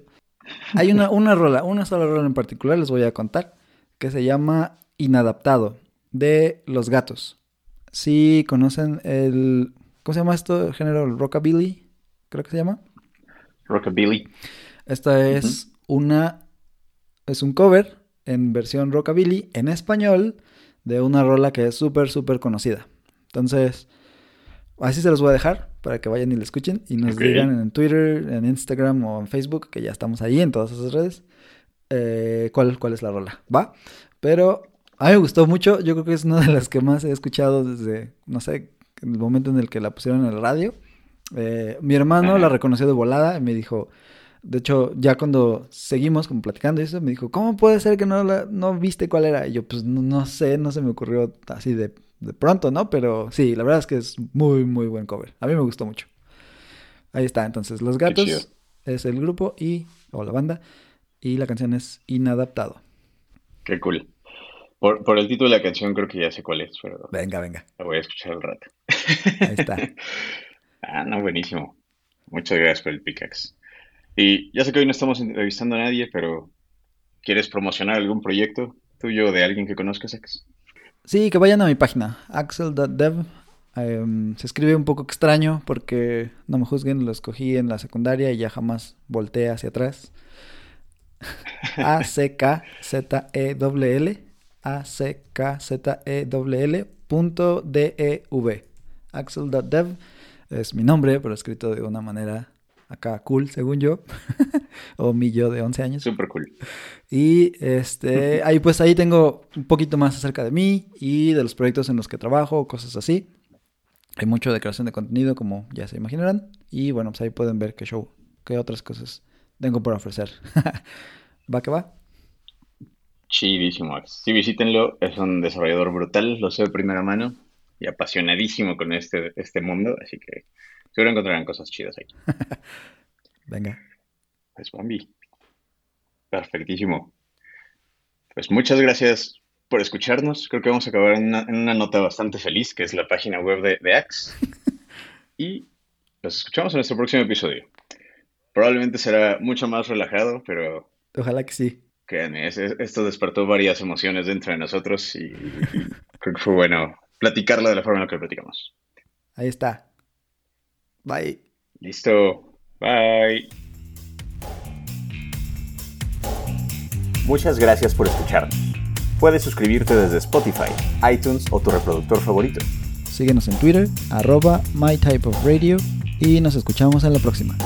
Hay una, una rola, una sola rola en particular les voy a contar, que se llama Inadaptado, de Los Gatos. Si conocen el... ¿Cómo se llama esto? El género rockabilly, creo que se llama. Rockabilly. Esta es una... Es un cover en versión rockabilly en español de una rola que es súper, súper conocida. Entonces, así se los voy a dejar para que vayan y la escuchen y nos digan en Twitter, en Instagram o en Facebook, que ya estamos ahí en todas esas redes, eh, cuál, cuál es la rola. ¿Va? Pero a mí me gustó mucho. Yo creo que es una de las que más he escuchado desde, no sé, en el momento en el que la pusieron en el radio. Eh, mi hermano Ajá. la reconoció de volada y me dijo, de hecho, ya cuando seguimos como platicando y eso, me dijo, ¿cómo puede ser que no, la, no viste cuál era? Y yo, pues no, no sé, no se me ocurrió así de, de pronto, ¿no? Pero sí, la verdad es que es muy, muy buen cover. A mí me gustó mucho. Ahí está, entonces, Los. Gatos es el grupo y, o la banda, y la canción es Inadaptado. Qué cool. Por, por el título de la canción creo que ya sé cuál es, pero Venga, venga, la voy a escuchar al rato. ahí está. Ah, no, buenísimo. Muchas gracias por el pickaxe. Y ya sé que hoy no estamos entrevistando a nadie, pero ¿quieres promocionar algún proyecto tuyo de alguien que conozcas, Ex? Sí, que vayan a mi página, axel.dev. Em, se escribe un poco extraño porque no me juzguen, lo escogí en la secundaria y ya jamás volteé hacia atrás. A-C-K-Z-E-W-L A-C-K-Z-E-W-L punto D-E-V Axel.dev es mi nombre, pero escrito de una manera acá cool, según yo. o mi yo de 11 años. Súper cool. Y este, ahí pues ahí tengo un poquito más acerca de mí y de los proyectos en los que trabajo, cosas así. Hay mucho de creación de contenido, como ya se imaginarán. Y bueno, pues ahí pueden ver qué show, qué otras cosas tengo por ofrecer. ¿Va que va? Chidísimo. Sí, visítenlo. Es un desarrollador brutal, lo sé de primera mano y apasionadísimo con este, este mundo, así que seguro encontrarán cosas chidas ahí. Venga. Pues Bambi. Perfectísimo. Pues muchas gracias por escucharnos. Creo que vamos a acabar en una, en una nota bastante feliz, que es la página web de, de Axe. Y los escuchamos en nuestro próximo episodio. Probablemente será mucho más relajado, pero Ojalá que sí. créanme, es- es- esto despertó varias emociones dentro de nosotros y, y creo que fue bueno platicarlo de la forma en la que lo platicamos. Ahí está. Bye. Listo. Bye. Muchas gracias por escucharnos. Puedes suscribirte desde Spotify, iTunes o tu reproductor favorito. Síguenos en Twitter, arroba mytypeofradio y nos escuchamos en la próxima.